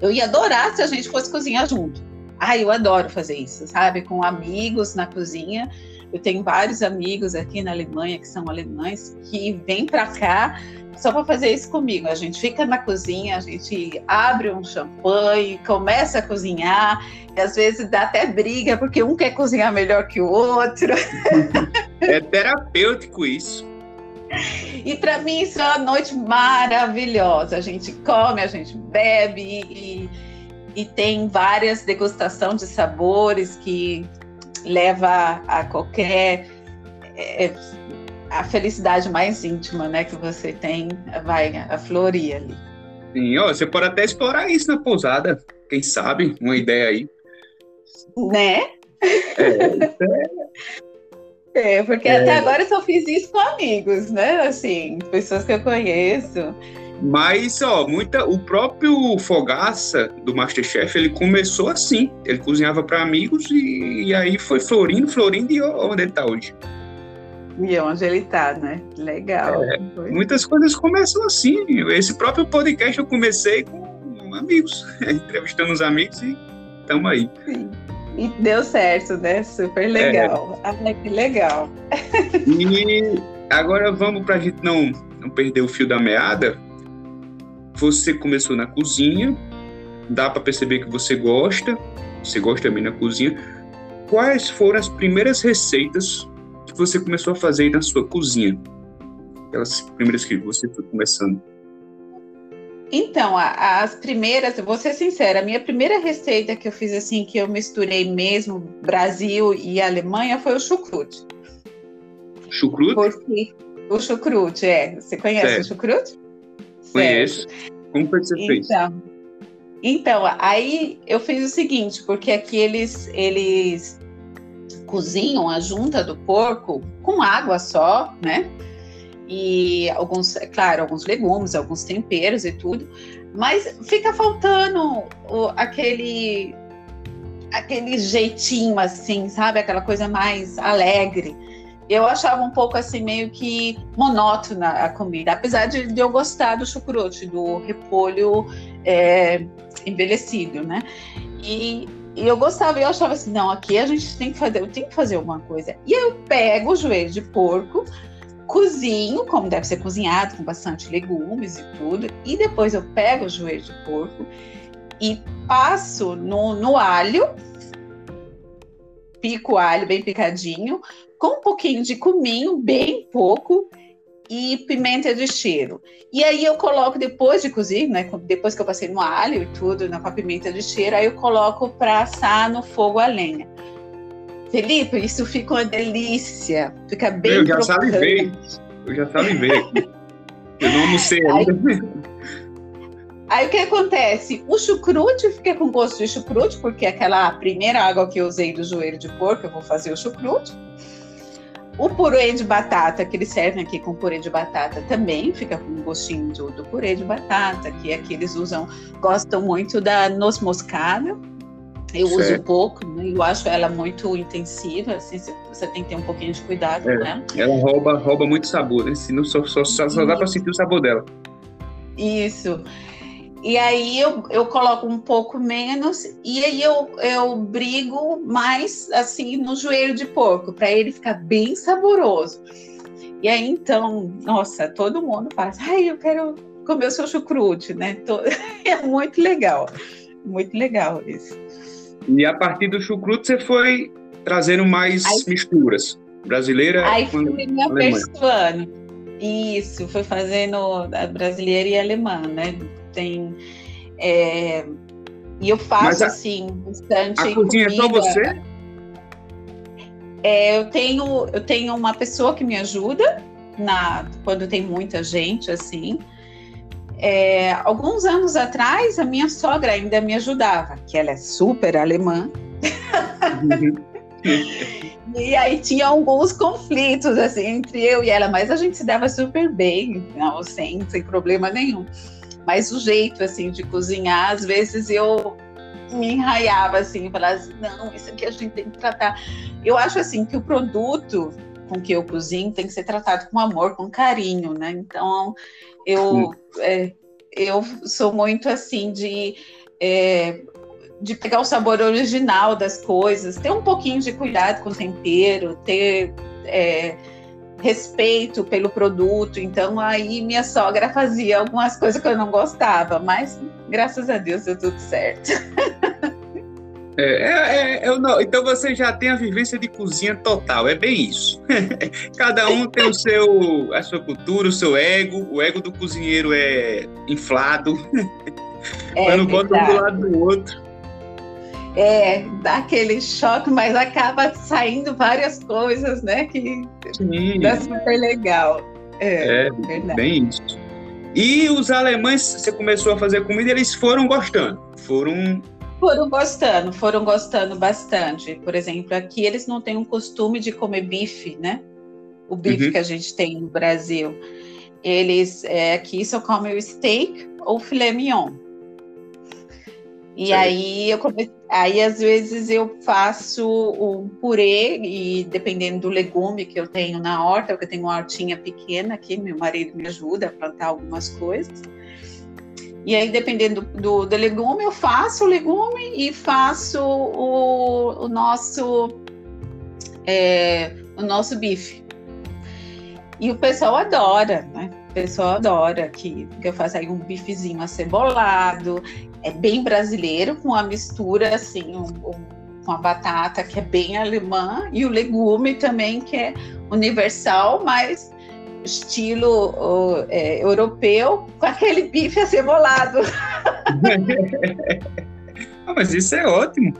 eu ia adorar se a gente fosse cozinhar junto. Ah, eu adoro fazer isso, sabe? Com amigos na cozinha. Eu tenho vários amigos aqui na Alemanha que são alemães que vêm para cá só para fazer isso comigo. A gente fica na cozinha, a gente abre um champanhe, começa a cozinhar, e às vezes dá até briga, porque um quer cozinhar melhor que o outro. *laughs* É terapêutico isso. E para mim isso é uma noite maravilhosa. A gente come, a gente bebe e, e tem várias degustações de sabores que leva a qualquer é, a felicidade mais íntima, né, que você tem, vai aflorir ali. Sim, ó, você pode até explorar isso na pousada, quem sabe, uma ideia aí. Né? É, é... *laughs* é porque é... até agora eu só fiz isso com amigos, né? Assim, pessoas que eu conheço. Mas, ó, muita, o próprio Fogaça do Masterchef, ele começou assim. Ele cozinhava para amigos e, e, aí foi florindo, florindo e onde ele tá hoje. E onde ele está, né? Legal. É, muitas coisas começam assim. Esse próprio podcast eu comecei com amigos, *laughs* entrevistando os amigos e estamos aí. Sim. E deu certo, né? Super legal. É. Ah, que legal. E agora vamos para a gente não, não perder o fio da meada. Você começou na cozinha, dá para perceber que você gosta, você gosta também na cozinha. Quais foram as primeiras receitas que você começou a fazer na sua cozinha? Aquelas primeiras que você foi começando. Então, as primeiras, vou ser sincera, a minha primeira receita que eu fiz assim, que eu misturei mesmo Brasil e Alemanha, foi o chucrute. Chucrute? o chucrute, é. Você conhece certo. o chucrute? Conheço. Como foi que você fez? Então, então, aí eu fiz o seguinte, porque aqui eles, eles cozinham a junta do porco com água só, né? E alguns, é claro, alguns legumes, alguns temperos e tudo, mas fica faltando o, aquele aquele jeitinho assim, sabe? Aquela coisa mais alegre. Eu achava um pouco assim, meio que monótona a comida, apesar de, de eu gostar do chucrute, do repolho é, envelhecido, né? E, e, eu gostava, eu achava assim, não, aqui a gente tem que fazer, eu tenho que fazer alguma coisa. E eu pego o joelho de porco, cozinho, como deve ser cozinhado, com bastante legumes e tudo, e depois eu pego o joelho de porco e passo no, no alho, pico o alho bem picadinho, com um pouquinho de cominho, bem pouco, e pimenta de cheiro. E aí eu coloco depois de cozinhar, né? Depois que eu passei no alho e tudo, na pimenta de cheiro, aí eu coloco para assar no fogo a lenha. Felipe, isso fica uma delícia. Fica bem Eu já salivei. Eu já salivei eu não almocei ainda. Aí o que acontece? O chucrute fica com gosto de chucrute, porque aquela primeira água que eu usei do joelho de porco, eu vou fazer o chucrute. O purê de batata, que eles servem aqui com purê de batata, também fica com gostinho do, do purê de batata, que aqui eles usam, gostam muito da noz moscada. Eu certo. uso pouco, né? eu acho ela muito intensiva, assim, você tem que ter um pouquinho de cuidado, é, né? Ela rouba, rouba muito sabor, né? Só, só, só, só dá para sentir o sabor dela. Isso. E aí eu, eu coloco um pouco menos e aí eu, eu brigo mais assim no joelho de porco para ele ficar bem saboroso. E aí então, nossa, todo mundo faz, ai, eu quero comer o seu chucrute, né? *laughs* É muito legal, muito legal isso. E a partir do chucrute você foi trazendo mais aí, misturas, brasileira Aí fui me aperfeiçoando. Isso, foi fazendo a brasileira e a alemã, né? tem. É, e eu faço, a, assim, bastante. A cozinha comida. é só você? É, eu, tenho, eu tenho uma pessoa que me ajuda na, quando tem muita gente, assim. É, alguns anos atrás, a minha sogra ainda me ajudava, que ela é super alemã. Uhum. *laughs* e aí tinha alguns conflitos assim entre eu e ela, mas a gente se dava super bem, não, sem, sem problema nenhum. Mas o jeito, assim, de cozinhar, às vezes eu me enraiava, assim, falava assim, não, isso aqui a gente tem que tratar. Eu acho, assim, que o produto com que eu cozinho tem que ser tratado com amor, com carinho, né? Então, eu, é, eu sou muito, assim, de... É, de pegar o sabor original das coisas, ter um pouquinho de cuidado com o tempero, ter... É, respeito pelo produto. Então aí minha sogra fazia algumas coisas que eu não gostava, mas graças a Deus deu tudo certo. *laughs* É, é, é, não, então você já tem a vivência de cozinha total, é bem isso. *laughs* Cada um tem o seu, a sua cultura, o seu ego. O ego do cozinheiro é inflado. É, não bota um do lado do outro. É, dá aquele choque, mas acaba saindo várias coisas, né? Que Sim. dá super legal. É, é bem isso. E os alemães, você começou a fazer comida, eles foram gostando? Foram foram gostando, foram gostando bastante. Por exemplo, aqui eles não têm um costume de comer bife, né? O bife uhum. que a gente tem no Brasil. Eles é, aqui só comem o steak ou filé mignon. E Sim. aí eu comecei, aí às vezes eu faço um purê e dependendo do legume que eu tenho na horta, porque eu tenho uma hortinha pequena aqui, meu marido me ajuda a plantar algumas coisas. E aí dependendo do, do legume, eu faço o legume e faço o, o nosso é, o nosso bife. E o pessoal adora, né? O pessoal adora que, que eu faço aí um bifezinho acebolado, é bem brasileiro, com a mistura assim, um, um, com a batata que é bem alemã e o legume também que é universal, mas estilo é, europeu, com aquele bife acebolado. *laughs* ah, mas isso é ótimo.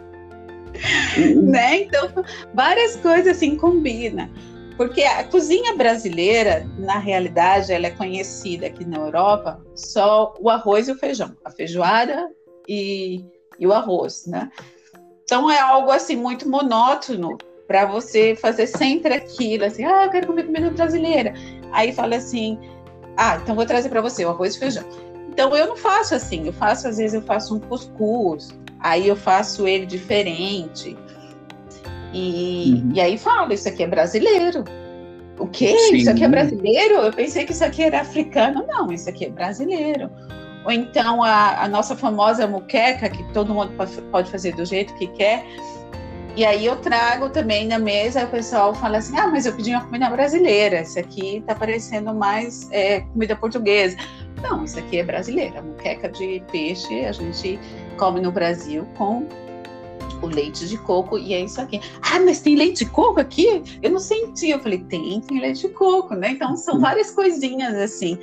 né? Então, várias coisas assim combinam. Porque a cozinha brasileira, na realidade, ela é conhecida aqui na Europa só o arroz e o feijão, a feijoada e, e o arroz, né? Então é algo assim muito monótono para você fazer sempre aquilo, assim, ah, eu quero comer comida brasileira. Aí fala assim, ah, então vou trazer para você o arroz e feijão. Então eu não faço assim, eu faço às vezes eu faço um cuscuz, aí eu faço ele diferente. E, uhum. e aí falo, isso aqui é brasileiro. O quê? Sim. Isso aqui é brasileiro? Eu pensei que isso aqui era africano. Não, isso aqui é brasileiro. Ou então a, a nossa famosa muqueca, que todo mundo pode fazer do jeito que quer. E aí eu trago também na mesa, o pessoal fala assim, ah, mas eu pedi uma comida brasileira, isso aqui tá parecendo mais é, comida portuguesa. Não, isso aqui é brasileira, muqueca de peixe a gente come no Brasil com o leite de coco e é isso aqui. Ah, mas tem leite de coco aqui? Eu não senti. Eu falei, tem, tem leite de coco, né? Então são várias coisinhas assim.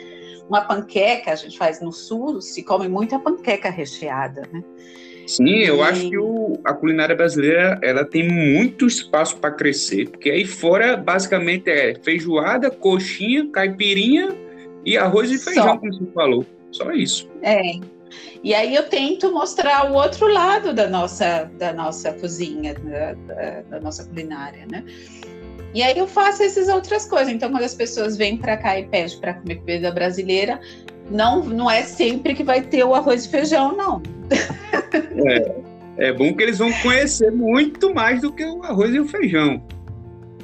Uma panqueca a gente faz no sul, se come muita panqueca recheada, né? Sim, eu e... acho que o, a culinária brasileira ela tem muito espaço para crescer, porque aí fora basicamente é feijoada, coxinha, caipirinha e arroz e feijão, Só. como você falou. Só isso. É, e aí eu tento mostrar o outro lado da nossa, da nossa cozinha, da, da, da nossa culinária, né? E aí eu faço essas outras coisas. Então, quando as pessoas vêm para cá e pedem para comer comida brasileira, não, não é sempre que vai ter o arroz e feijão, não. É, é bom que eles vão conhecer muito mais do que o arroz e o feijão.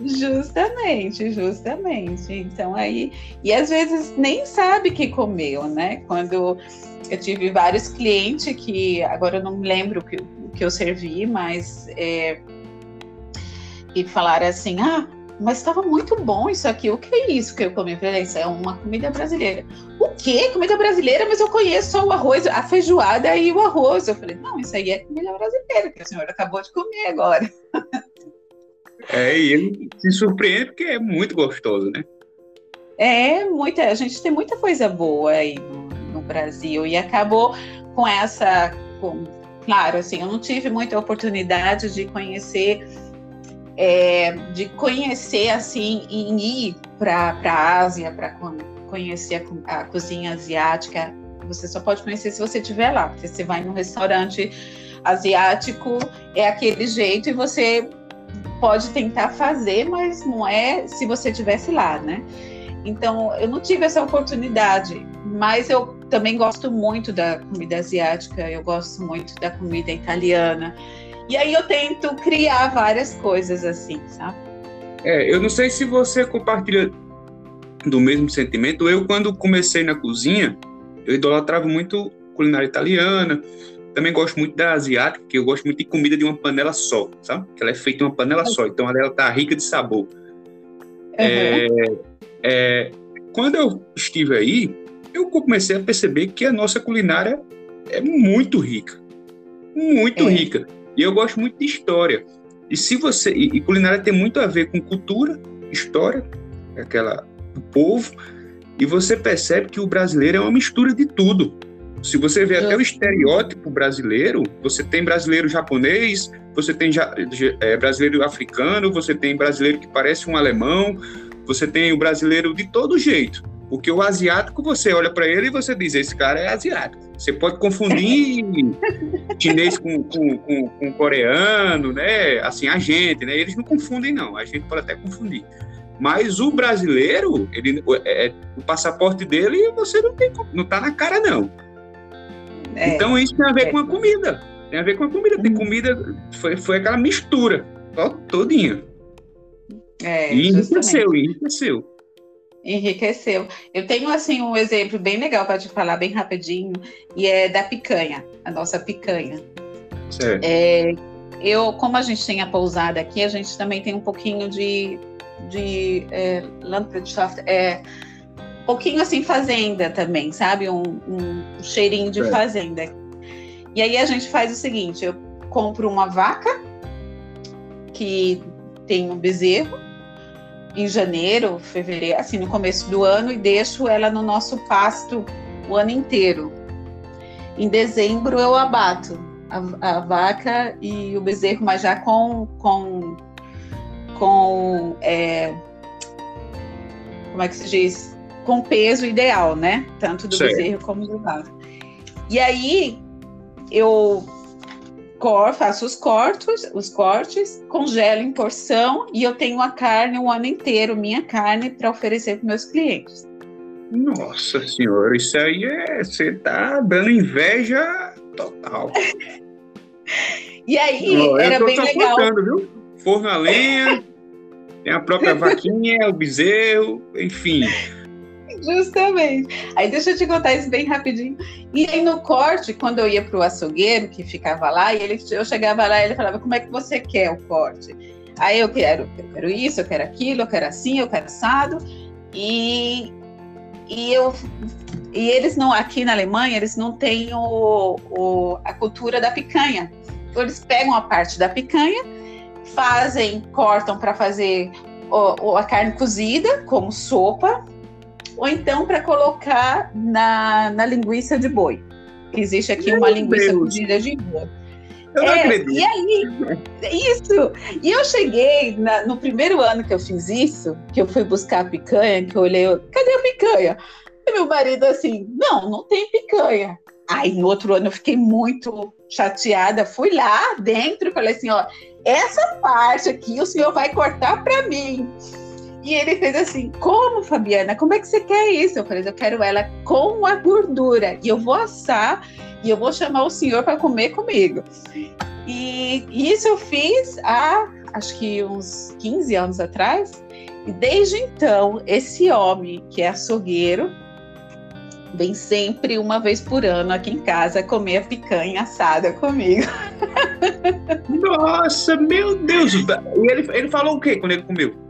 Justamente, justamente. Então aí, e às vezes nem sabe que comeu, né? Quando eu tive vários clientes que agora eu não me lembro o que, o que eu servi, mas é, e falaram assim: ah, mas estava muito bom isso aqui. O que é isso que eu comi? Eu falei, isso é uma comida brasileira. O quê? Comida brasileira? Mas eu conheço só o arroz, a feijoada e o arroz. Eu falei, não, isso aí é comida brasileira, que a senhora acabou de comer agora. É, e ele se surpreende porque é muito gostoso, né? É, muita, a gente tem muita coisa boa aí no, no Brasil e acabou com essa, com, claro, assim, eu não tive muita oportunidade de conhecer, é, de conhecer assim, em ir para a Ásia para conhecer a, a cozinha asiática. Você só pode conhecer se você estiver lá, porque você vai num restaurante asiático, é aquele jeito e você pode tentar fazer, mas não é se você tivesse lá, né? Então, eu não tive essa oportunidade, mas eu também gosto muito da comida asiática, eu gosto muito da comida italiana. E aí eu tento criar várias coisas assim, sabe? É, eu não sei se você compartilha do mesmo sentimento. Eu, quando comecei na cozinha, eu idolatrava muito culinária italiana, também gosto muito da asiática, que eu gosto muito de comida de uma panela só, sabe? Que ela é feita em uma panela só, então ela tá rica de sabor. Uhum. É, é, quando eu estive aí, eu comecei a perceber que a nossa culinária é muito rica, muito é. rica. E eu gosto muito de história. E se você e, culinária tem muito a ver com cultura, história, aquela do povo, e você percebe que o brasileiro é uma mistura de tudo. Se você vê até o estereótipo brasileiro, você tem brasileiro japonês, você tem é, brasileiro africano, você tem brasileiro que parece um alemão, você tem o brasileiro de todo jeito. Porque o asiático, você olha para ele e você diz: esse cara é asiático. Você pode confundir *laughs* chinês com, com, com, com, coreano, né? Assim, a gente, né? Eles não confundem, não. A gente pode até confundir. Mas o brasileiro, ele, é, o passaporte dele, você não tem, não tá na cara, não. É, então isso tem a ver é. com a comida. Tem a ver com a comida. Tem uhum. comida, foi, foi aquela mistura todinha. É, e enriqueceu, enriqueceu. Enriqueceu. Eu tenho assim um exemplo bem legal para te falar bem rapidinho e é da picanha, a nossa picanha. Certo. É, eu, como a gente tem a pousada aqui, a gente também tem um pouquinho de de é, Landwirtschaft, é pouquinho assim fazenda também, sabe? Um, um cheirinho de é. fazenda. E aí a gente faz o seguinte: eu compro uma vaca que tem um bezerro em janeiro, fevereiro, assim, no começo do ano, e deixo ela no nosso pasto o ano inteiro. Em dezembro eu abato a, a vaca e o bezerro, mas já com, com, com é, como é que se diz? Com peso ideal, né? Tanto do bezerro como do vaca. E aí eu cor, faço os cortes, os cortes, congelo em porção e eu tenho a carne o ano inteiro, minha carne, para oferecer para meus clientes. Nossa senhora, isso aí é. Você tá dando inveja total. *laughs* e aí, oh, era bem legal. Viu? Forno a lenha, tem a própria vaquinha, o bezerro, enfim. Justamente. Aí deixa eu te contar isso bem rapidinho. E aí no corte, quando eu ia para o açougueiro, que ficava lá, e ele, eu chegava lá e ele falava, como é que você quer o corte? Aí eu quero, eu quero isso, eu quero aquilo, eu quero assim, eu quero assado. E, e eu e eles não aqui na Alemanha eles não têm o, o, a cultura da picanha. Então eles pegam a parte da picanha, fazem, cortam para fazer o, a carne cozida como sopa ou então para colocar na, na linguiça de boi. Que existe aqui Meu uma linguiça Deus. de boi. Eu não é, acredito. E aí, isso. E eu cheguei na, no primeiro ano que eu fiz isso, que eu fui buscar a picanha, que eu olhei, cadê a picanha? E meu marido assim, não, não tem picanha. Aí no outro ano eu fiquei muito chateada, fui lá dentro e falei assim, ó, essa parte aqui o senhor vai cortar para mim. E ele fez assim: Como, Fabiana? Como é que você quer isso? Eu falei: Eu quero ela com a gordura. E eu vou assar e eu vou chamar o senhor para comer comigo. E isso eu fiz há acho que uns 15 anos atrás. E desde então, esse homem que é açougueiro vem sempre uma vez por ano aqui em casa comer a picanha assada comigo. *laughs* Nossa, meu Deus! E ele, ele falou o quê quando ele comeu?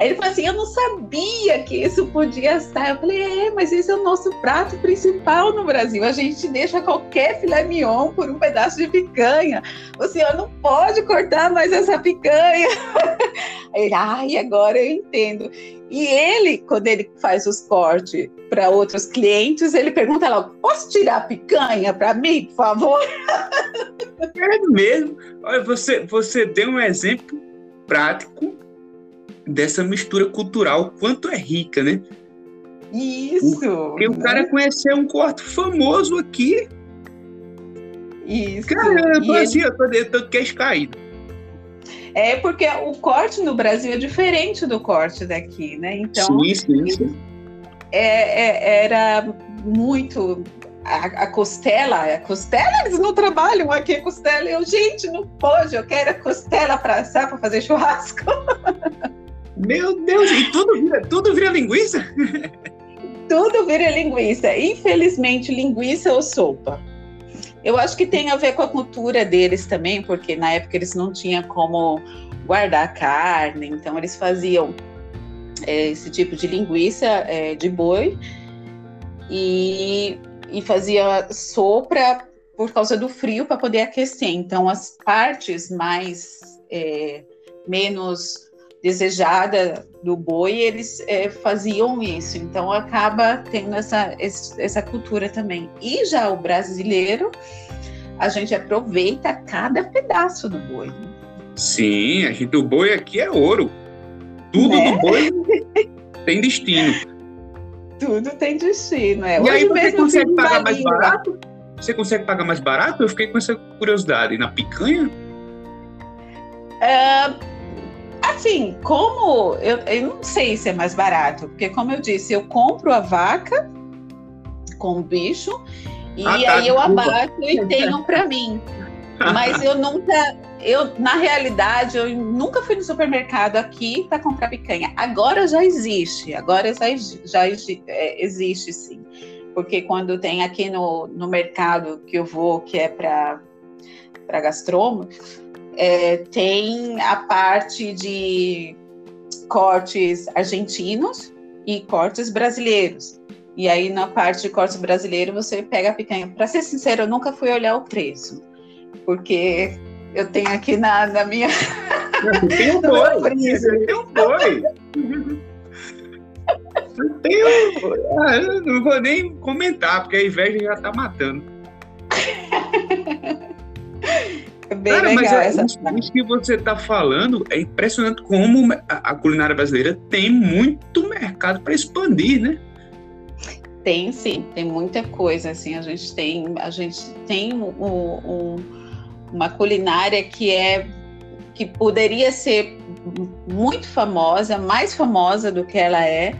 Aí ele falou assim: Eu não sabia que isso podia estar. Eu falei: É, mas esse é o nosso prato principal no Brasil. A gente deixa qualquer filé mignon por um pedaço de picanha. O senhor não pode cortar mais essa picanha. *laughs* Aí ele, ai, agora eu entendo. E ele, quando ele faz os cortes para outros clientes, ele pergunta logo: Posso tirar a picanha para mim, por favor? *laughs* É mesmo. Olha, você, você deu um exemplo prático dessa mistura cultural, quanto é rica, né? Isso! Porque o cara conheceu um corte famoso aqui. Isso. Cara, eu tô assim, ele... eu tô, eu tô queixo caído. É porque o corte no Brasil é diferente do corte daqui, né? Então, sim, sim, sim. É, é, era muito a, a, costela, a costela eles não trabalham aqui a costela. Eu, gente, não pode, eu quero a costela para assar para fazer churrasco. *laughs* Meu Deus, e tudo vira, tudo vira linguiça? tudo vira linguiça. Infelizmente, linguiça ou sopa. Eu acho que tem a ver com a cultura deles também, porque na época eles não tinham como guardar carne, então eles faziam é, esse tipo de linguiça é, de boi e, e fazia sopa por causa do frio para poder aquecer. Então as partes mais é, menos desejada do boi, eles é, faziam isso. Então acaba tendo essa, essa cultura também. E já o brasileiro, a gente aproveita cada pedaço do boi. Sim, a gente, o boi aqui é ouro. Tudo né? do boi tem destino. Tudo tem destino, é. E Hoje aí você consegue pagar mais barato? Você consegue pagar mais barato? Eu fiquei com essa curiosidade. Na picanha? Uh, Assim, como eu, eu não sei se é mais barato, porque como eu disse, eu compro a vaca com o bicho e ah, tá, aí eu abato e tenho para mim. Mas eu nunca, eu na realidade eu nunca fui no supermercado aqui para comprar picanha. Agora já existe, agora já, já é, existe sim, porque quando tem aqui no, no mercado que eu vou que é para para gastrônomo é, tem a parte de cortes argentinos e cortes brasileiros. E aí, na parte de cortes brasileiro, você pega a picanha. Para ser sincero, eu nunca fui olhar o preço, porque eu tenho aqui na, na minha. *laughs* Tem um boi, tem um boi. Eu, ah, eu não vou nem comentar, porque a inveja já está matando. *laughs* É bem Cara, legal mas é, isso, isso, que você está falando é impressionante como a, a, culinária brasileira tem muito mercado mercado para expandir, né? Tem sim, tem muita coisa assim. A gente tem, a gente tem um, um, uma culinária que é que poderia ser muito famosa, mais famosa do que ela é,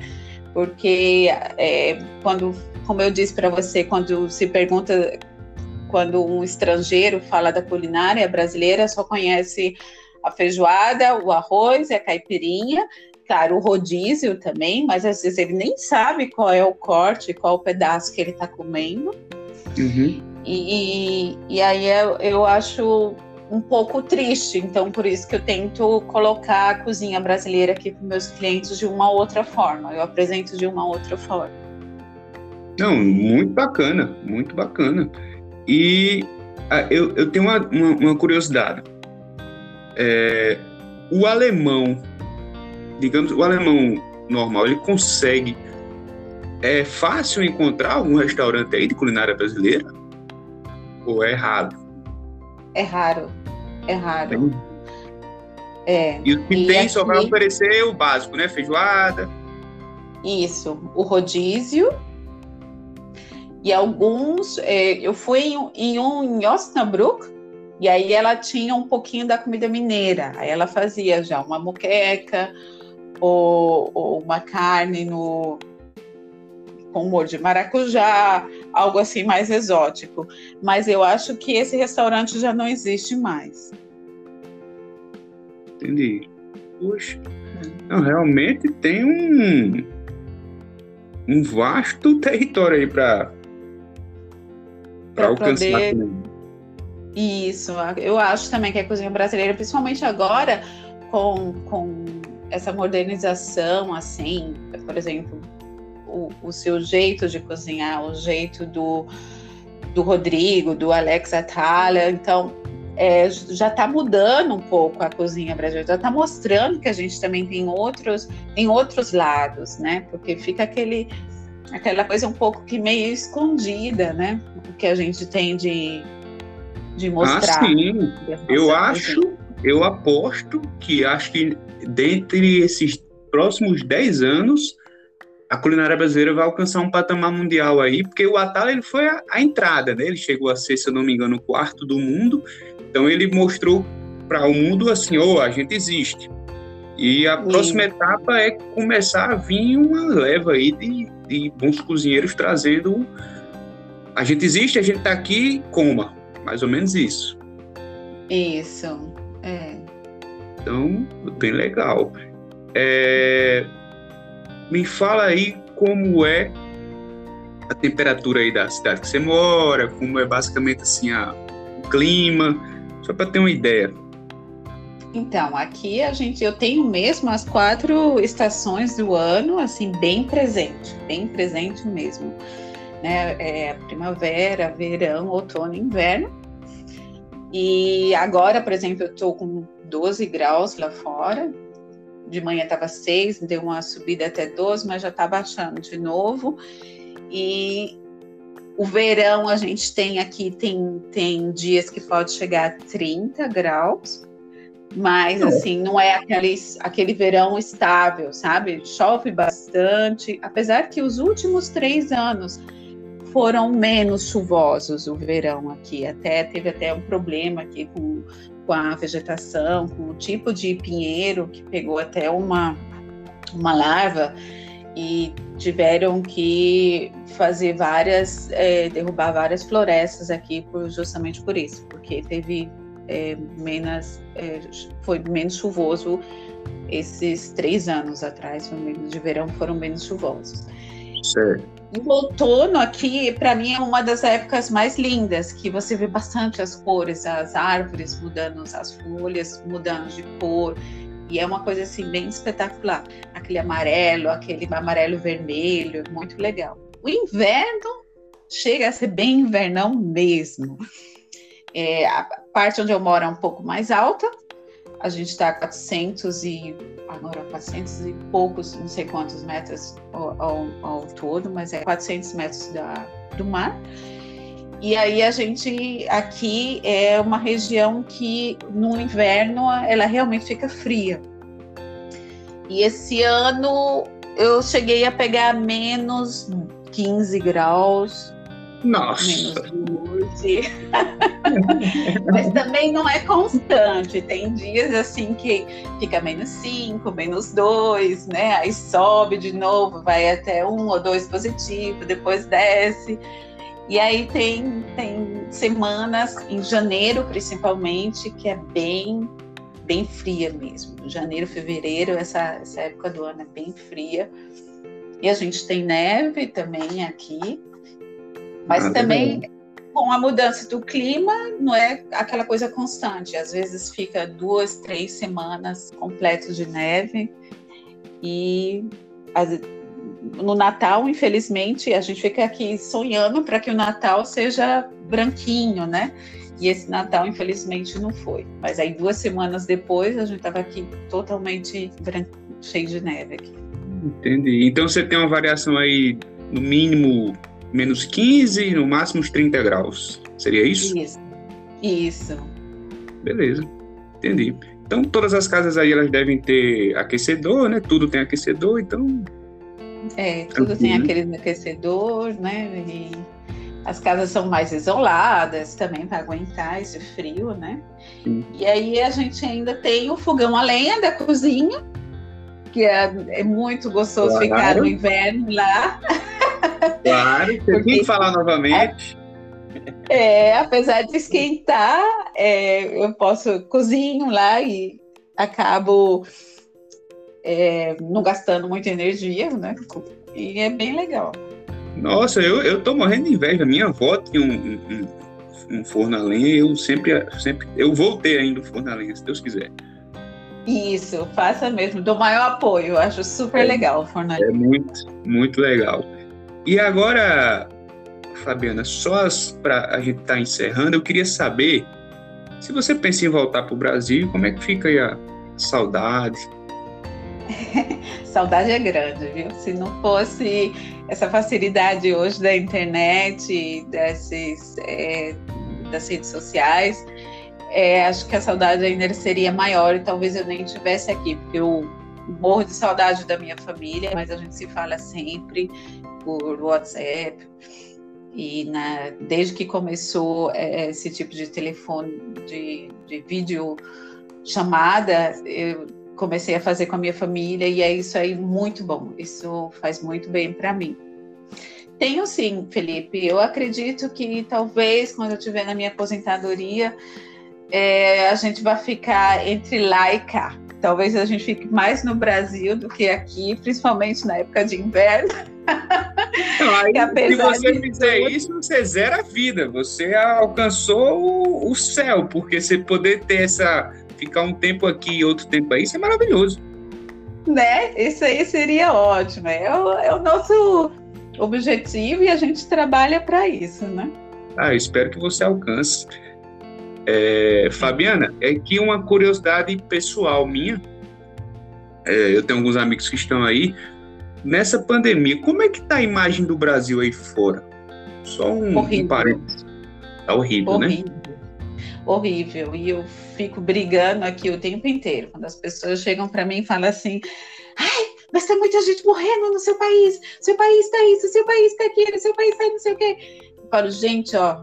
porque é, quando, como eu disse para você, quando se pergunta, quando um estrangeiro fala da culinária brasileira, só conhece a feijoada, o arroz e a caipirinha, claro, o rodízio também, mas às vezes ele nem sabe qual é o corte, qual o pedaço que ele está comendo. Uhum. E, e aí eu, eu acho um pouco triste, então por isso que eu tento colocar a cozinha brasileira aqui para meus clientes de uma outra forma, eu apresento de uma outra forma. Não, muito bacana, muito bacana. E ah, eu, eu tenho uma, uma, uma curiosidade. É, o alemão digamos, o alemão normal, ele consegue. É fácil encontrar algum restaurante aí de culinária brasileira? Ou é raro? É raro. É raro. É. E o que e tem aqui... só vai oferecer o básico, né? Feijoada. Isso. O rodízio. E alguns. É, eu fui em, em um em Osnabrück, e aí ela tinha um pouquinho da comida mineira. Aí ela fazia já uma moqueca, ou, ou uma carne no com humor de maracujá, algo assim mais exótico. Mas eu acho que esse restaurante já não existe mais. Entendi. Puxa, não, realmente tem um, um vasto território aí para alcançar. Poder... Isso, eu acho também que a cozinha brasileira, principalmente agora, com, com essa modernização, assim, por exemplo, o, o seu jeito de cozinhar, o jeito do, do Rodrigo, do Alex Atala, então é, já está mudando um pouco a cozinha brasileira, já está mostrando que a gente também tem outros, tem outros lados, né? Porque fica aquele aquela coisa um pouco que meio escondida, né? O que a gente tem de, de mostrar. Ah, sim. Eu acho, eu aposto que acho que dentre esses próximos 10 anos, a culinária brasileira vai alcançar um patamar mundial aí, porque o Atala ele foi a, a entrada, né? Ele chegou a ser, se eu não me engano, o quarto do mundo. Então ele mostrou para o mundo assim, oh, a gente existe. E a Sim. próxima etapa é começar a vir uma leva aí de, de bons cozinheiros trazendo a gente existe, a gente está aqui, coma. Mais ou menos isso. Isso, é. Então, bem legal. É, me fala aí como é a temperatura aí da cidade que você mora, como é basicamente assim a, o clima, só para ter uma ideia. Então, aqui a gente, eu tenho mesmo as quatro estações do ano, assim, bem presente, bem presente mesmo. Né? É primavera, verão, outono, inverno. E agora, por exemplo, eu estou com 12 graus lá fora. De manhã estava 6, deu uma subida até 12, mas já está baixando de novo. E o verão a gente tem aqui, tem, tem dias que pode chegar a 30 graus, mas assim, não é aquele, aquele verão estável, sabe? Chove bastante, apesar que os últimos três anos foram menos chuvosos o verão aqui. Até teve até um problema aqui com, com a vegetação, com o tipo de pinheiro que pegou até uma, uma larva e tiveram que fazer várias, é, derrubar várias florestas aqui por, justamente por isso, porque teve é, menos, é, foi menos chuvoso esses três anos atrás, de verão foram menos chuvosos. Certo. E o outono aqui, para mim, é uma das épocas mais lindas, que você vê bastante as cores, as árvores mudando, as folhas mudando de cor. E é uma coisa assim bem espetacular. Aquele amarelo, aquele amarelo vermelho, muito legal. O inverno chega a ser bem invernão mesmo. É, a parte onde eu moro é um pouco mais alta. A gente está a 400 e agora 400 e poucos, não sei quantos metros ao, ao, ao todo, mas é 400 metros da, do mar. E aí a gente aqui é uma região que no inverno ela realmente fica fria. E esse ano eu cheguei a pegar menos 15 graus. Nossa! Menos 12. *laughs* Mas também não é constante. Tem dias assim que fica menos 5, menos 2, né? Aí sobe de novo, vai até um ou dois positivo, depois desce. E aí tem, tem semanas, em janeiro principalmente, que é bem bem fria mesmo. Janeiro, fevereiro, essa, essa época do ano é bem fria. E a gente tem neve também aqui. Mas ah, também bem. com a mudança do clima, não é aquela coisa constante. Às vezes fica duas, três semanas completas de neve. E as, no Natal, infelizmente, a gente fica aqui sonhando para que o Natal seja branquinho, né? E esse Natal, infelizmente, não foi. Mas aí, duas semanas depois, a gente estava aqui totalmente branco, cheio de neve aqui. Entendi. Então, você tem uma variação aí, no mínimo, menos 15, no máximo uns 30 graus. Seria isso? Isso. Isso. Beleza. Entendi. Então, todas as casas aí, elas devem ter aquecedor, né? Tudo tem aquecedor, então... É, tudo tem aquele aquecedor, né? E as casas são mais isoladas também para aguentar esse frio, né? Sim. E aí a gente ainda tem o fogão a lenha da cozinha, que é, é muito gostoso claro. ficar no inverno lá. *laughs* Claro, você tem que falar novamente. É, apesar de esquentar, é, eu posso cozinho lá e acabo é, não gastando muita energia, né? E é bem legal. Nossa, eu, eu tô morrendo de inveja. Minha avó tinha um, um, um forno a lenha eu sempre, sempre. Eu voltei ainda o forno a lenha, se Deus quiser. Isso, faça mesmo. Do maior apoio. Eu acho super é, legal o forno a lenha. É muito, muito legal. E agora, Fabiana, só para a gente estar tá encerrando, eu queria saber se você pensa em voltar para o Brasil, como é que fica aí a saudade? *laughs* saudade é grande, viu? Se não fosse essa facilidade hoje da internet, desses, é, das redes sociais, é, acho que a saudade ainda seria maior e talvez eu nem estivesse aqui, porque eu morro de saudade da minha família, mas a gente se fala sempre por WhatsApp. E na, desde que começou é, esse tipo de telefone, de, de vídeo chamada, eu comecei a fazer com a minha família e é isso aí muito bom. Isso faz muito bem para mim. Tenho sim, Felipe. Eu acredito que talvez quando eu estiver na minha aposentadoria, é, a gente vai ficar entre lá e cá. Talvez a gente fique mais no Brasil do que aqui, principalmente na época de inverno. *laughs* Aí, se você fizer tudo... isso, você zera a vida. Você alcançou o, o céu, porque você poder ter essa ficar um tempo aqui e outro tempo aí, isso é maravilhoso. Né? Isso aí seria ótimo. É o, é o nosso objetivo e a gente trabalha para isso, né? Ah, eu espero que você alcance. É, Fabiana, é que uma curiosidade pessoal minha, é, eu tenho alguns amigos que estão aí, nessa pandemia, como é que tá a imagem do Brasil aí fora? Só um, horrível. um parênteses. Tá horrível, né? horrível. né? Horrível. E eu fico brigando aqui o tempo inteiro. Quando as pessoas chegam para mim e falam assim: ai, mas tem muita gente morrendo no seu país, seu país está isso, seu país está aquilo, seu país está não sei o quê. Eu falo, gente, ó,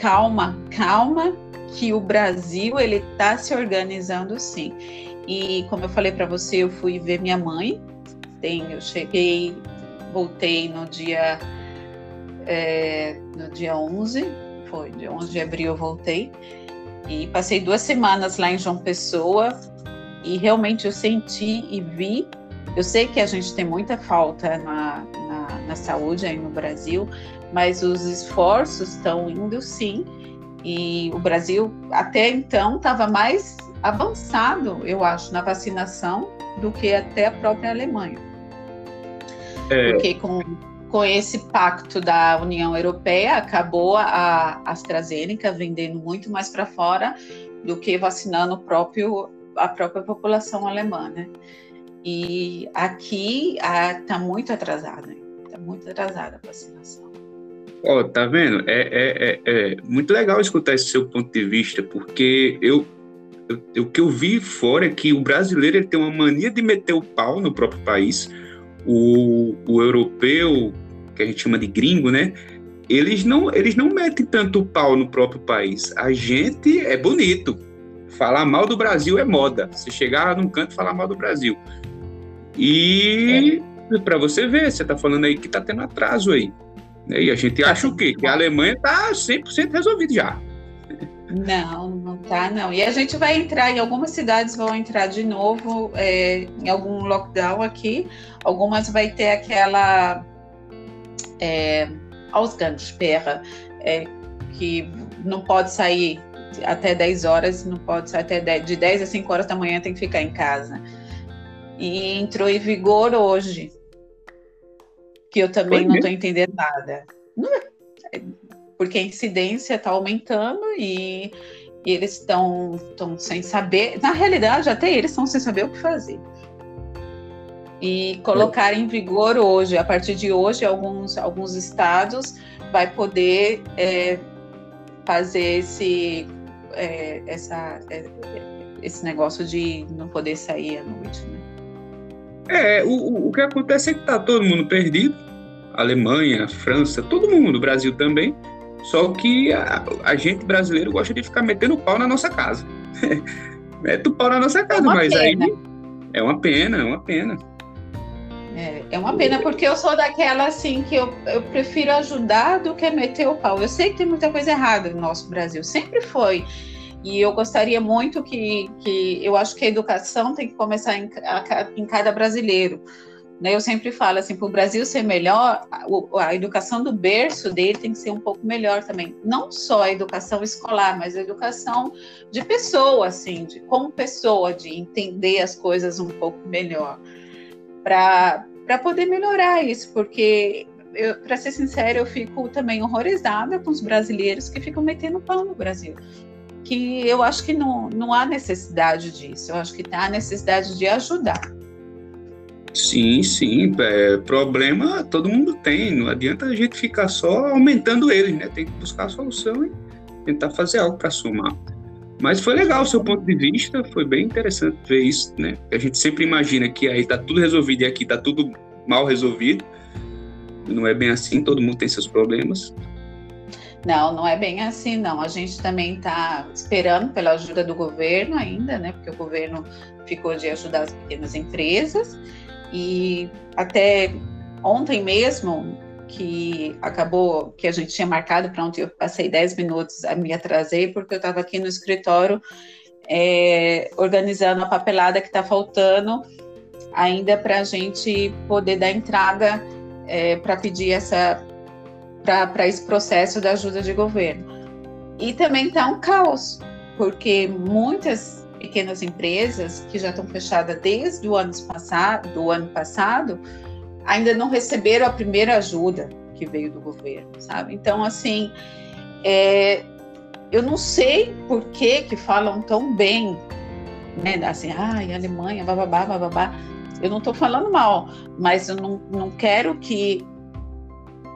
calma, calma, que o Brasil ele está se organizando sim. E como eu falei para você, eu fui ver minha mãe. Tem, eu cheguei, voltei no dia é, no dia 11, foi dia 11 de abril eu voltei. E passei duas semanas lá em João Pessoa e realmente eu senti e vi. Eu sei que a gente tem muita falta na, na, na saúde aí no Brasil, mas os esforços estão indo sim. E o Brasil até então estava mais avançado, eu acho, na vacinação do que até a própria Alemanha. É. Porque com com esse pacto da União Europeia, acabou a AstraZeneca vendendo muito mais para fora do que vacinando próprio, a própria população alemã, né? E aqui está muito atrasada, está muito atrasada a vacinação. Ó, oh, tá vendo? É, é, é, é, muito legal escutar esse seu ponto de vista, porque eu, eu, o que eu vi fora é que o brasileiro ele tem uma mania de meter o pau no próprio país, O, o europeu, que a gente chama de gringo, né? Eles não, eles não metem tanto pau no próprio país. A gente é bonito. Falar mal do Brasil é moda. Se chegar num canto falar mal do Brasil. E é. para você ver, você está falando aí que está tendo atraso aí. E a gente acha o quê? Que a Alemanha está 100% resolvido já. Não, não tá, não. E a gente vai entrar, em algumas cidades vão entrar de novo é, em algum lockdown aqui, algumas vai ter aquela é, Ausgangssperre, é, que não pode sair até 10 horas, não pode sair até 10, de 10 a 5 horas da manhã tem que ficar em casa. E entrou em vigor hoje, que eu também não estou entendendo nada. Não, é, porque a incidência está aumentando e, e eles estão sem saber. Na realidade, até eles estão sem saber o que fazer. E colocar em vigor hoje, a partir de hoje, alguns, alguns estados vai poder é, fazer esse, é, essa, é, esse negócio de não poder sair à noite. É, o, o que acontece é que está todo mundo perdido. Alemanha, França, todo mundo, Brasil também. Só que a, a, gente brasileiro gosta de ficar metendo pau na nossa casa. *laughs* Mete o pau na nossa casa, é mas pena. aí é uma pena, é uma pena. É, é, uma pena, porque eu sou daquela assim que eu, eu prefiro ajudar do que meter o pau. Eu sei que tem muita coisa errada no nosso Brasil, sempre foi. E eu gostaria muito que, que eu acho que a educação tem que começar em, em cada brasileiro. Né? Eu sempre falo assim, para o Brasil ser melhor, a, a, educação do berço dele tem que ser um pouco melhor também. Não só a educação escolar, mas a educação de pessoa, assim, de como pessoa, de entender as coisas um pouco melhor, para poder melhorar isso, porque para ser sincero, eu fico também horrorizada com os brasileiros que ficam metendo pau no Brasil. Que eu acho que não, não há necessidade disso, eu acho que há necessidade de ajudar. Sim, sim. É, problema todo mundo tem. Não adianta a gente ficar só aumentando eles, né? Tem que buscar a solução e tentar fazer algo para somar. Mas foi legal o seu ponto de vista, foi bem interessante ver isso, né? A gente sempre imagina que aí tá tudo resolvido e aqui tá tudo mal resolvido. Não é bem assim, todo mundo tem seus problemas. Não, não é bem assim, não. A gente também está esperando pela ajuda do governo ainda, né? Porque o governo ficou de ajudar as pequenas empresas e até ontem mesmo, que acabou, que a gente tinha marcado para ontem, eu passei 10 minutos, me atrasei, porque eu estava aqui no escritório é, organizando a papelada que está faltando ainda para a gente poder dar entrada é, para pedir essa para esse processo da ajuda de governo. E também está um caos, porque muitas pequenas empresas que já estão fechadas desde o ano passado, do ano passado, ainda não receberam a primeira ajuda que veio do governo, sabe? Então, assim, é, eu não sei por que que falam tão bem, né? Assim, ai, Alemanha, bababá, bababá. Eu não estou falando mal, mas eu não, não quero que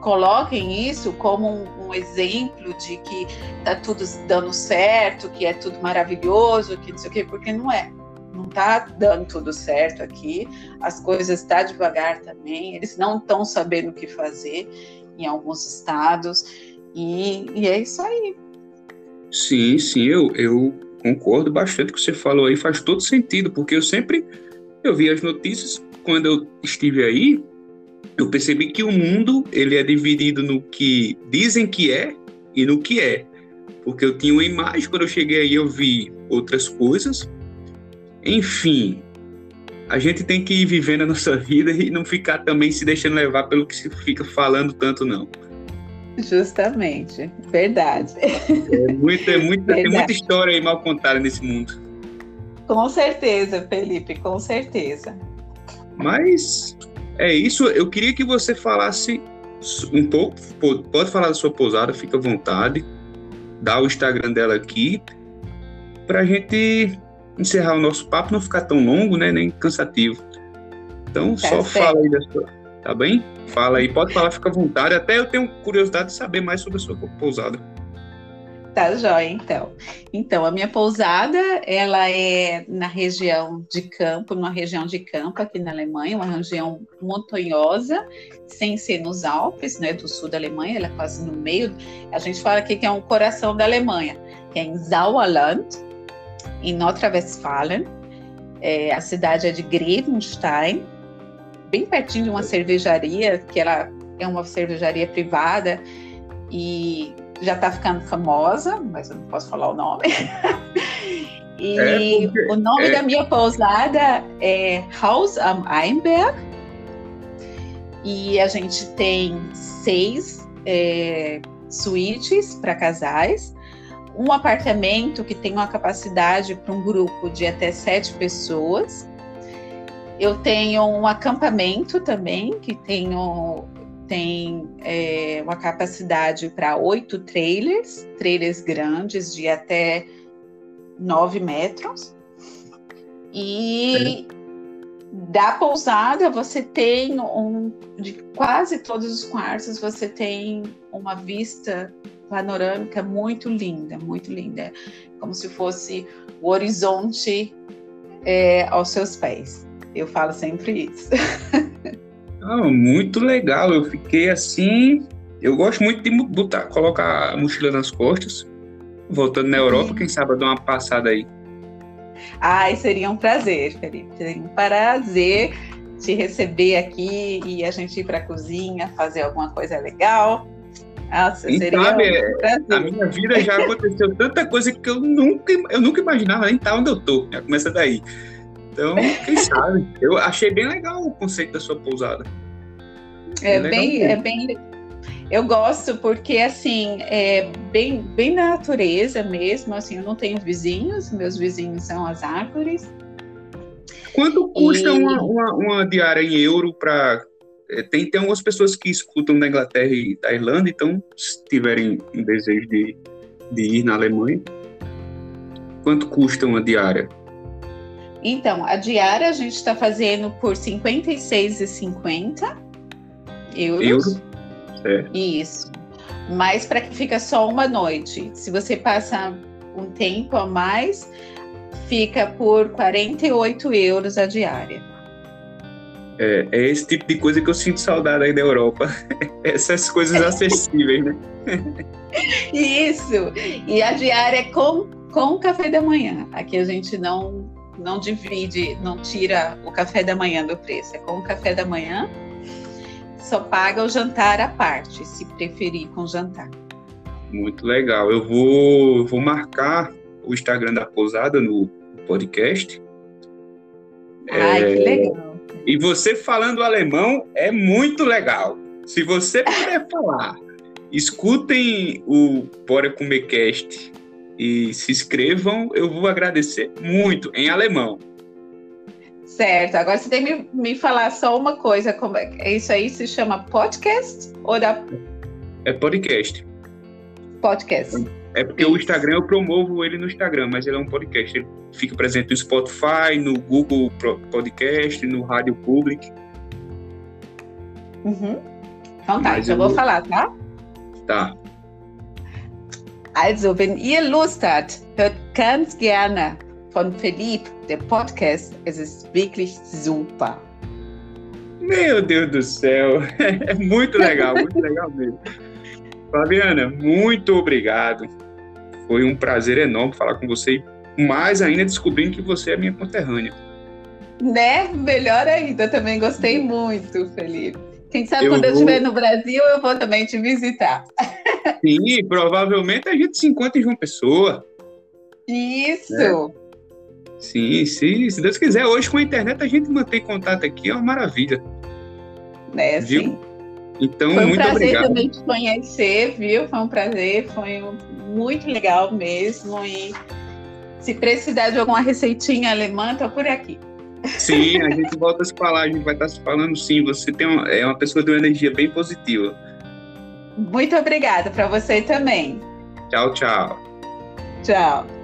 coloquem isso como um, um, exemplo de que tá tudo dando certo, que é tudo maravilhoso, que não sei o quê, porque não é. Não está dando tudo certo aqui, as coisas estão tá devagar também, eles não estão sabendo o que fazer em alguns estados, e, e é isso aí. Sim, sim, eu, eu concordo bastante com o que você falou aí, faz todo sentido, porque eu sempre eu vi as notícias quando eu estive aí, eu percebi que o mundo ele é dividido no que dizem que é e no que é. Porque eu tinha uma imagem, quando eu cheguei aí eu vi outras coisas. Enfim, a gente tem que ir vivendo a nossa *laughs* vida e não ficar também se deixando levar pelo que se fica falando tanto, não. Justamente, verdade. É muita, é muita, verdade. Tem muita história aí mal contada nesse mundo. Com certeza, Felipe, com certeza. Mas é isso. Eu queria que você falasse um pouco. Pode falar da sua pousada, fica à vontade. Dá o Instagram dela aqui. Para a gente encerrar o nosso papo, não ficar tão longo, né? Nem cansativo. Então, tá só certo. fala aí da sua. Tá bem? Fala aí, pode falar, fica à vontade. Até eu tenho curiosidade de saber mais sobre a sua pousada. Tá jóia, então. Então, a minha pousada, ela é na região de campo, numa região de campo aqui na Alemanha, uma região montanhosa, sem ser nos Alpes, né, do sul da Alemanha, ela é quase no meio. A gente fala aqui que é um coração da Alemanha, que é em Sauerland, em Nordrhein-Westfalen. É, a cidade é de Grevenstein, bem pertinho de uma cervejaria, que ela é uma cervejaria privada, e já está ficando famosa, mas eu não posso falar o nome. *laughs* e é porque, o nome é... da minha pousada é Haus am Einberg. E a gente tem seis é, suítes para casais, um apartamento que tem uma capacidade para um grupo de até sete pessoas. Eu tenho um acampamento também, que tenho tem é, uma capacidade para oito trailers, trailers grandes de até nove metros. E é. da pousada você tem um de quase todos os quartos você tem uma vista panorâmica muito linda, muito linda, como se fosse o horizonte é, aos seus pés. Eu falo sempre isso. *laughs* Ah, muito legal. Eu fiquei assim. Eu gosto muito de botar, colocar a mochila nas costas, voltando na Europa, quem sabe dar uma passada aí. Ai, seria um prazer, Felipe. Seria um prazer te receber aqui e a gente ir para a cozinha, fazer alguma coisa legal. Nossa, Quem seria sabe, um prazer. A minha vida já aconteceu tanta coisa que eu nunca, eu nunca imaginava nem estar onde eu tô. Já começa daí. Então, quem sabe? Eu achei bem legal o conceito da sua pousada. É, bem, é bem. Eu gosto porque assim é bem, bem na natureza mesmo. Assim, eu não tenho vizinhos, meus vizinhos são as árvores. Quanto custa e... uma, uma, uma, diária em euro para é, tem, tem algumas pessoas que escutam da Inglaterra e da Irlanda, então, se tiverem um desejo de, de ir na Alemanha, quanto custa uma diária? Então, a diária a gente está fazendo por R$ 56,50 euros. Euro? É. Isso. Mas para que fica só uma noite. Se você passa um tempo a mais, fica por 48 euros a diária. É, é esse tipo de coisa que eu sinto saudade aí da Europa. *laughs* Essas coisas acessíveis, né? *laughs* Isso. E a diária é com, com o café da manhã. Aqui a gente não não divide, não tira o café da manhã do preço, é com o café da manhã, só paga o jantar à parte, se preferir com jantar. Muito legal. Eu vou, vou marcar o Instagram da pousada no podcast. Ai, é, que legal. E você falando alemão é muito legal. Se você puder falar, escutem o Bora Comer Cast e se inscrevam, eu vou agradecer muito, em alemão. Certo, agora você tem que me, me falar só uma coisa, como é, isso aí se chama podcast ou da... É podcast. Podcast. É porque isso. o Instagram, eu promovo ele no Instagram, mas ele é um podcast. Ele fica presente no Spotify, no Google Podcast, no Rádio Public. Uhum. Então tá, mas eu vou falar, tá? Tá. Also, wenn ihr Lust habt, hört ganz gerne von Philipp, der Podcast. Es ist wirklich super. Meu Deus do céu, é *laughs* muito legal, muito legal mesmo. Fabiana, muito obrigado. Foi um prazer enorme falar com você e mais ainda descobrindo que você é minha conterrânea. Né? Melhor ainda, eu também gostei muito, Felipe. Quem sabe eu quando eu estiver no Brasil, eu vou também te visitar. Sim, provavelmente a gente se encontra em João Pessoa. Isso! Né? Sim, sim, se Deus quiser. Hoje com a internet a gente mantém contato aqui, é uma maravilha. Né, viu? Sim. Então, foi um muito prazer obrigado. também te conhecer, viu? Foi um prazer, foi muito legal mesmo. E se precisar de alguma receitinha alemã, tô por aqui. Sim, a gente volta a se falar, a gente vai estar se falando sim. Você tem uma, é uma pessoa de uma energia bem positiva. Muito obrigada para você também. Tchau, tchau. Tchau.